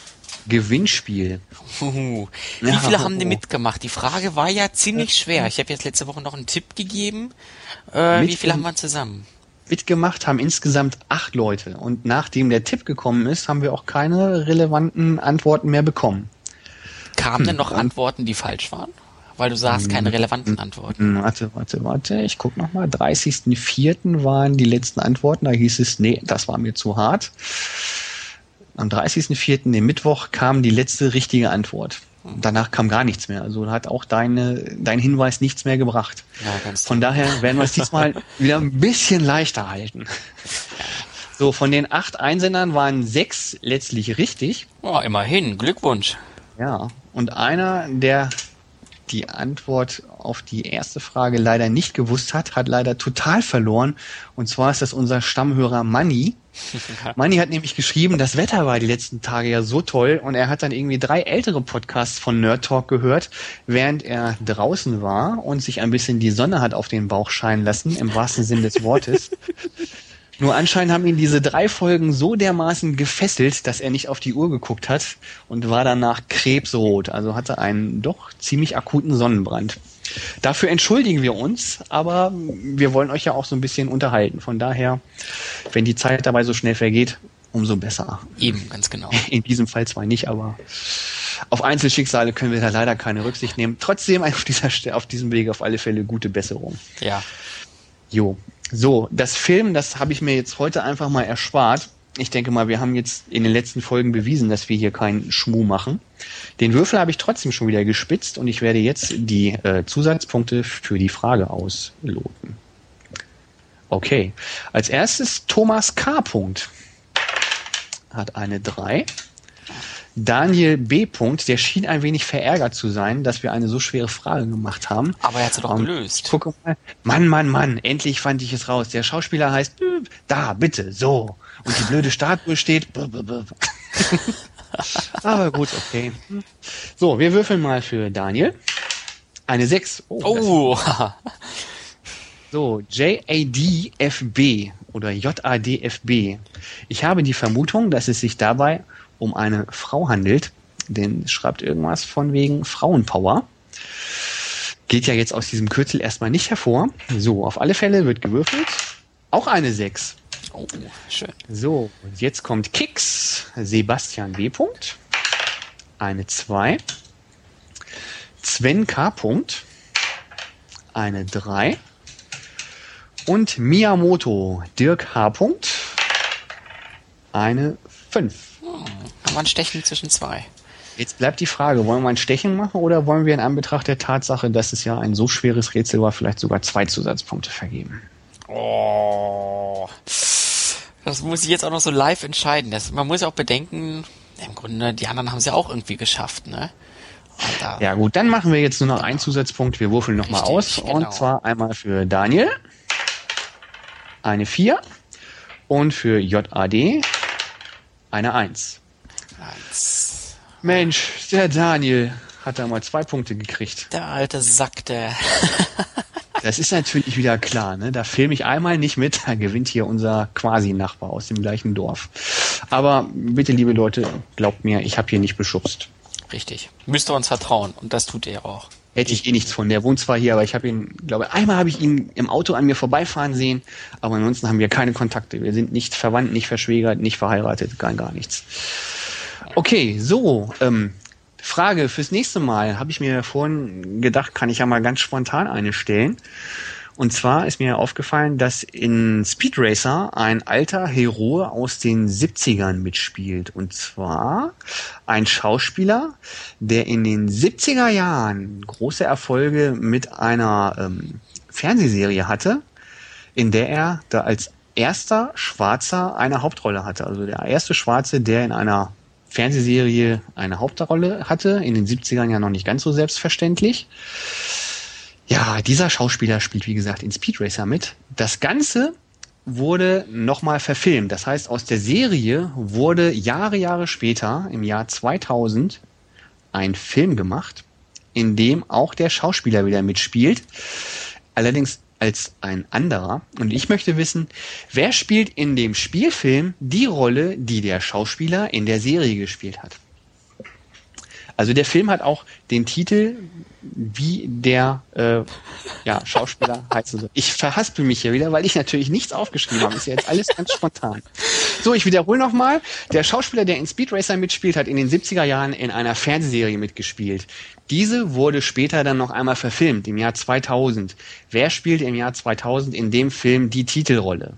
Gewinnspiel. Uhu. (laughs) Wie ja, viele haben oh. denn mitgemacht? Die Frage war ja ziemlich schwer. Ich habe jetzt letzte Woche noch einen Tipp gegeben. Äh, wie viele haben wir zusammen? Mitgemacht haben insgesamt acht Leute. Und nachdem der Tipp gekommen ist, haben wir auch keine relevanten Antworten mehr bekommen. Kamen hm. denn noch Antworten, die falsch waren? Weil du sagst, keine hm. relevanten Antworten. Hm, warte, warte, warte. Ich guck nochmal. 30.04. waren die letzten Antworten. Da hieß es, nee, das war mir zu hart. Am 30.04., dem Mittwoch, kam die letzte richtige Antwort. Danach kam gar nichts mehr. Also hat auch deine, dein Hinweis nichts mehr gebracht. Ja, Von daher werden wir es diesmal (laughs) wieder ein bisschen leichter halten. So, von den acht Einsendern waren sechs letztlich richtig. Oh, immerhin. Glückwunsch. Ja. Und einer, der die Antwort auf die erste Frage leider nicht gewusst hat, hat leider total verloren. Und zwar ist das unser Stammhörer Manny. (laughs) Manny hat nämlich geschrieben, das Wetter war die letzten Tage ja so toll und er hat dann irgendwie drei ältere Podcasts von Nerd Talk gehört, während er draußen war und sich ein bisschen die Sonne hat auf den Bauch scheinen lassen, im wahrsten Sinn des Wortes. (laughs) Nur anscheinend haben ihn diese drei Folgen so dermaßen gefesselt, dass er nicht auf die Uhr geguckt hat und war danach krebsrot. Also hatte einen doch ziemlich akuten Sonnenbrand. Dafür entschuldigen wir uns, aber wir wollen euch ja auch so ein bisschen unterhalten. Von daher, wenn die Zeit dabei so schnell vergeht, umso besser. Eben, ganz genau. (laughs) In diesem Fall zwar nicht, aber auf Einzelschicksale können wir da leider keine Rücksicht nehmen. Trotzdem auf, dieser, auf diesem Weg auf alle Fälle gute Besserung. Ja. Jo. So, das Film, das habe ich mir jetzt heute einfach mal erspart. Ich denke mal, wir haben jetzt in den letzten Folgen bewiesen, dass wir hier keinen Schmuh machen. Den Würfel habe ich trotzdem schon wieder gespitzt und ich werde jetzt die äh, Zusatzpunkte für die Frage ausloten. Okay. Als erstes Thomas K. -Punkt. Hat eine 3. Daniel B. -Punkt, der schien ein wenig verärgert zu sein, dass wir eine so schwere Frage gemacht haben. Aber er hat sie doch um, gelöst. Ich gucke mal. Mann, Mann, Mann, endlich fand ich es raus. Der Schauspieler heißt äh, da, bitte, so. Und die blöde Statue steht. (laughs) Aber gut, okay. So, wir würfeln mal für Daniel. Eine 6. Oh. oh. (laughs) So, JADFB oder JADFB. Ich habe die Vermutung, dass es sich dabei um eine Frau handelt, denn es schreibt irgendwas von wegen Frauenpower. Geht ja jetzt aus diesem Kürzel erstmal nicht hervor. So, auf alle Fälle wird gewürfelt. Auch eine 6. Oh, schön. So, und jetzt kommt Kix, Sebastian W. -Punkt. Eine 2. Sven K. -Punkt. Eine 3. Und Miyamoto, Dirk H. -Punkt. Eine 5. Haben wir ein Stechen zwischen zwei. Jetzt bleibt die Frage, wollen wir ein Stechen machen oder wollen wir in Anbetracht der Tatsache, dass es ja ein so schweres Rätsel war, vielleicht sogar zwei Zusatzpunkte vergeben? Oh. Das muss ich jetzt auch noch so live entscheiden. Das, man muss ja auch bedenken, im Grunde, die anderen haben es ja auch irgendwie geschafft, ne? Ja gut, dann machen wir jetzt nur noch einen Zusatzpunkt. Wir würfeln nochmal aus. Genau. Und zwar einmal für Daniel eine 4 und für JAD eine 1. 1. Mensch, der Daniel hat da mal zwei Punkte gekriegt. Der alte Sack, der. Das ist natürlich wieder klar, ne? Da filme ich einmal nicht mit, da gewinnt hier unser Quasi-Nachbar aus dem gleichen Dorf. Aber bitte, liebe Leute, glaubt mir, ich habe hier nicht beschubst. Richtig. Müsst ihr uns vertrauen und das tut ihr auch. Hätte ich eh nichts von. Der wohnt zwar hier, aber ich habe ihn, glaube einmal habe ich ihn im Auto an mir vorbeifahren sehen, aber ansonsten haben wir keine Kontakte. Wir sind nicht verwandt, nicht verschwägert, nicht verheiratet, gar, gar nichts. Okay, so, ähm, Frage fürs nächste Mal habe ich mir vorhin gedacht, kann ich ja mal ganz spontan eine stellen. Und zwar ist mir aufgefallen, dass in Speed Racer ein alter Hero aus den 70ern mitspielt. Und zwar ein Schauspieler, der in den 70er Jahren große Erfolge mit einer ähm, Fernsehserie hatte, in der er da als erster Schwarzer eine Hauptrolle hatte. Also der erste Schwarze, der in einer Fernsehserie eine Hauptrolle hatte, in den 70ern ja noch nicht ganz so selbstverständlich. Ja, dieser Schauspieler spielt, wie gesagt, in Speed Racer mit. Das Ganze wurde nochmal verfilmt. Das heißt, aus der Serie wurde Jahre, Jahre später, im Jahr 2000, ein Film gemacht, in dem auch der Schauspieler wieder mitspielt. Allerdings als ein anderer. Und ich möchte wissen, wer spielt in dem Spielfilm die Rolle, die der Schauspieler in der Serie gespielt hat? Also der Film hat auch den Titel, wie der äh, ja, Schauspieler (laughs) heißen soll. Ich verhaspel mich hier wieder, weil ich natürlich nichts aufgeschrieben habe. Ist ja jetzt alles ganz spontan. So, ich wiederhole nochmal. Der Schauspieler, der in Speed Racer mitspielt, hat in den 70er Jahren in einer Fernsehserie mitgespielt. Diese wurde später dann noch einmal verfilmt, im Jahr 2000. Wer spielt im Jahr 2000 in dem Film die Titelrolle?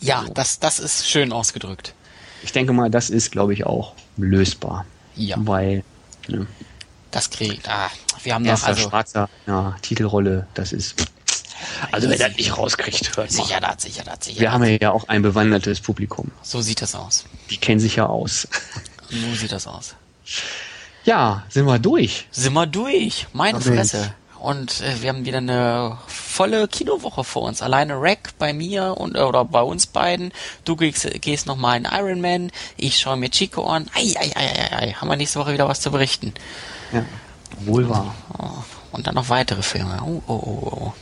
Ja, so. das, das ist schön ausgedrückt. Ich denke mal, das ist, glaube ich, auch lösbar. Ja. Weil Ne? Das kriegt. Ah, wir haben Erster noch also schwarzer ja, Titelrolle. Das ist. Also wer das nicht rauskriegt, hört Sicher, das, sicher, das, sicher. Wir haben ja auch ein bewandertes Publikum. So sieht das aus. Die kennen sich ja aus. So sieht das aus. Ja, sind wir durch. Sind wir durch. Meine Ach, Fresse. Und äh, wir haben wieder eine volle Kinowoche vor uns. Alleine Rack bei mir und äh, oder bei uns beiden. Du gehst, gehst nochmal in Iron Man. Ich schaue mir Chico an. Ei, ei, ei, ei, ei. Haben wir nächste Woche wieder was zu berichten. Ja, wohl wahr. Oh, und dann noch weitere Filme. Oh, oh, oh, oh.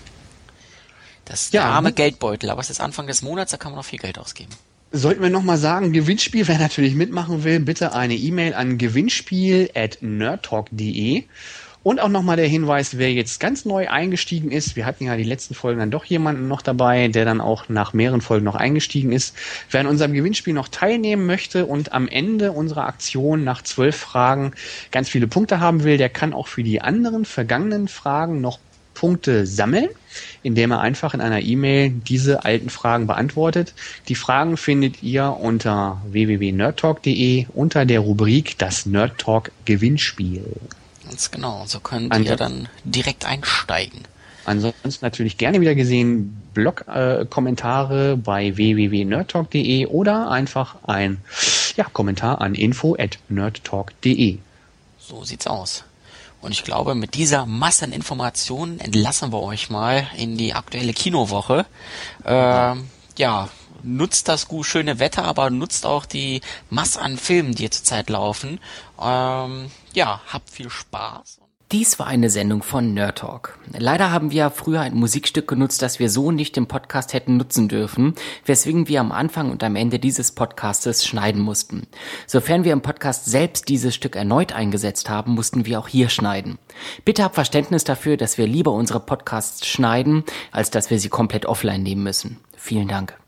Das ja, der arme Geldbeutel, aber es ist Anfang des Monats, da kann man noch viel Geld ausgeben. Sollten wir nochmal sagen, Gewinnspiel, wer natürlich mitmachen will, bitte eine E-Mail an gewinnspiel at nerdtalk.de und auch nochmal der Hinweis, wer jetzt ganz neu eingestiegen ist. Wir hatten ja die letzten Folgen dann doch jemanden noch dabei, der dann auch nach mehreren Folgen noch eingestiegen ist. Wer an unserem Gewinnspiel noch teilnehmen möchte und am Ende unserer Aktion nach zwölf Fragen ganz viele Punkte haben will, der kann auch für die anderen vergangenen Fragen noch Punkte sammeln, indem er einfach in einer E-Mail diese alten Fragen beantwortet. Die Fragen findet ihr unter www.nerdtalk.de unter der Rubrik das Nerdtalk Gewinnspiel. Ganz genau, so könnt Ansonsten, ihr dann direkt einsteigen. Ansonsten natürlich gerne wieder gesehen Blog-Kommentare äh, bei www.nerdtalk.de oder einfach ein ja, Kommentar an info at nerdtalk.de. So sieht's aus. Und ich glaube, mit dieser Masse an Informationen entlassen wir euch mal in die aktuelle Kinowoche. Ähm, ja, nutzt das gut, schöne Wetter, aber nutzt auch die Masse an Filmen, die zurzeit laufen. Ähm, ja, habt viel Spaß. Dies war eine Sendung von Nerd Talk. Leider haben wir früher ein Musikstück genutzt, das wir so nicht im Podcast hätten nutzen dürfen, weswegen wir am Anfang und am Ende dieses Podcastes schneiden mussten. Sofern wir im Podcast selbst dieses Stück erneut eingesetzt haben, mussten wir auch hier schneiden. Bitte habt Verständnis dafür, dass wir lieber unsere Podcasts schneiden, als dass wir sie komplett offline nehmen müssen. Vielen Dank.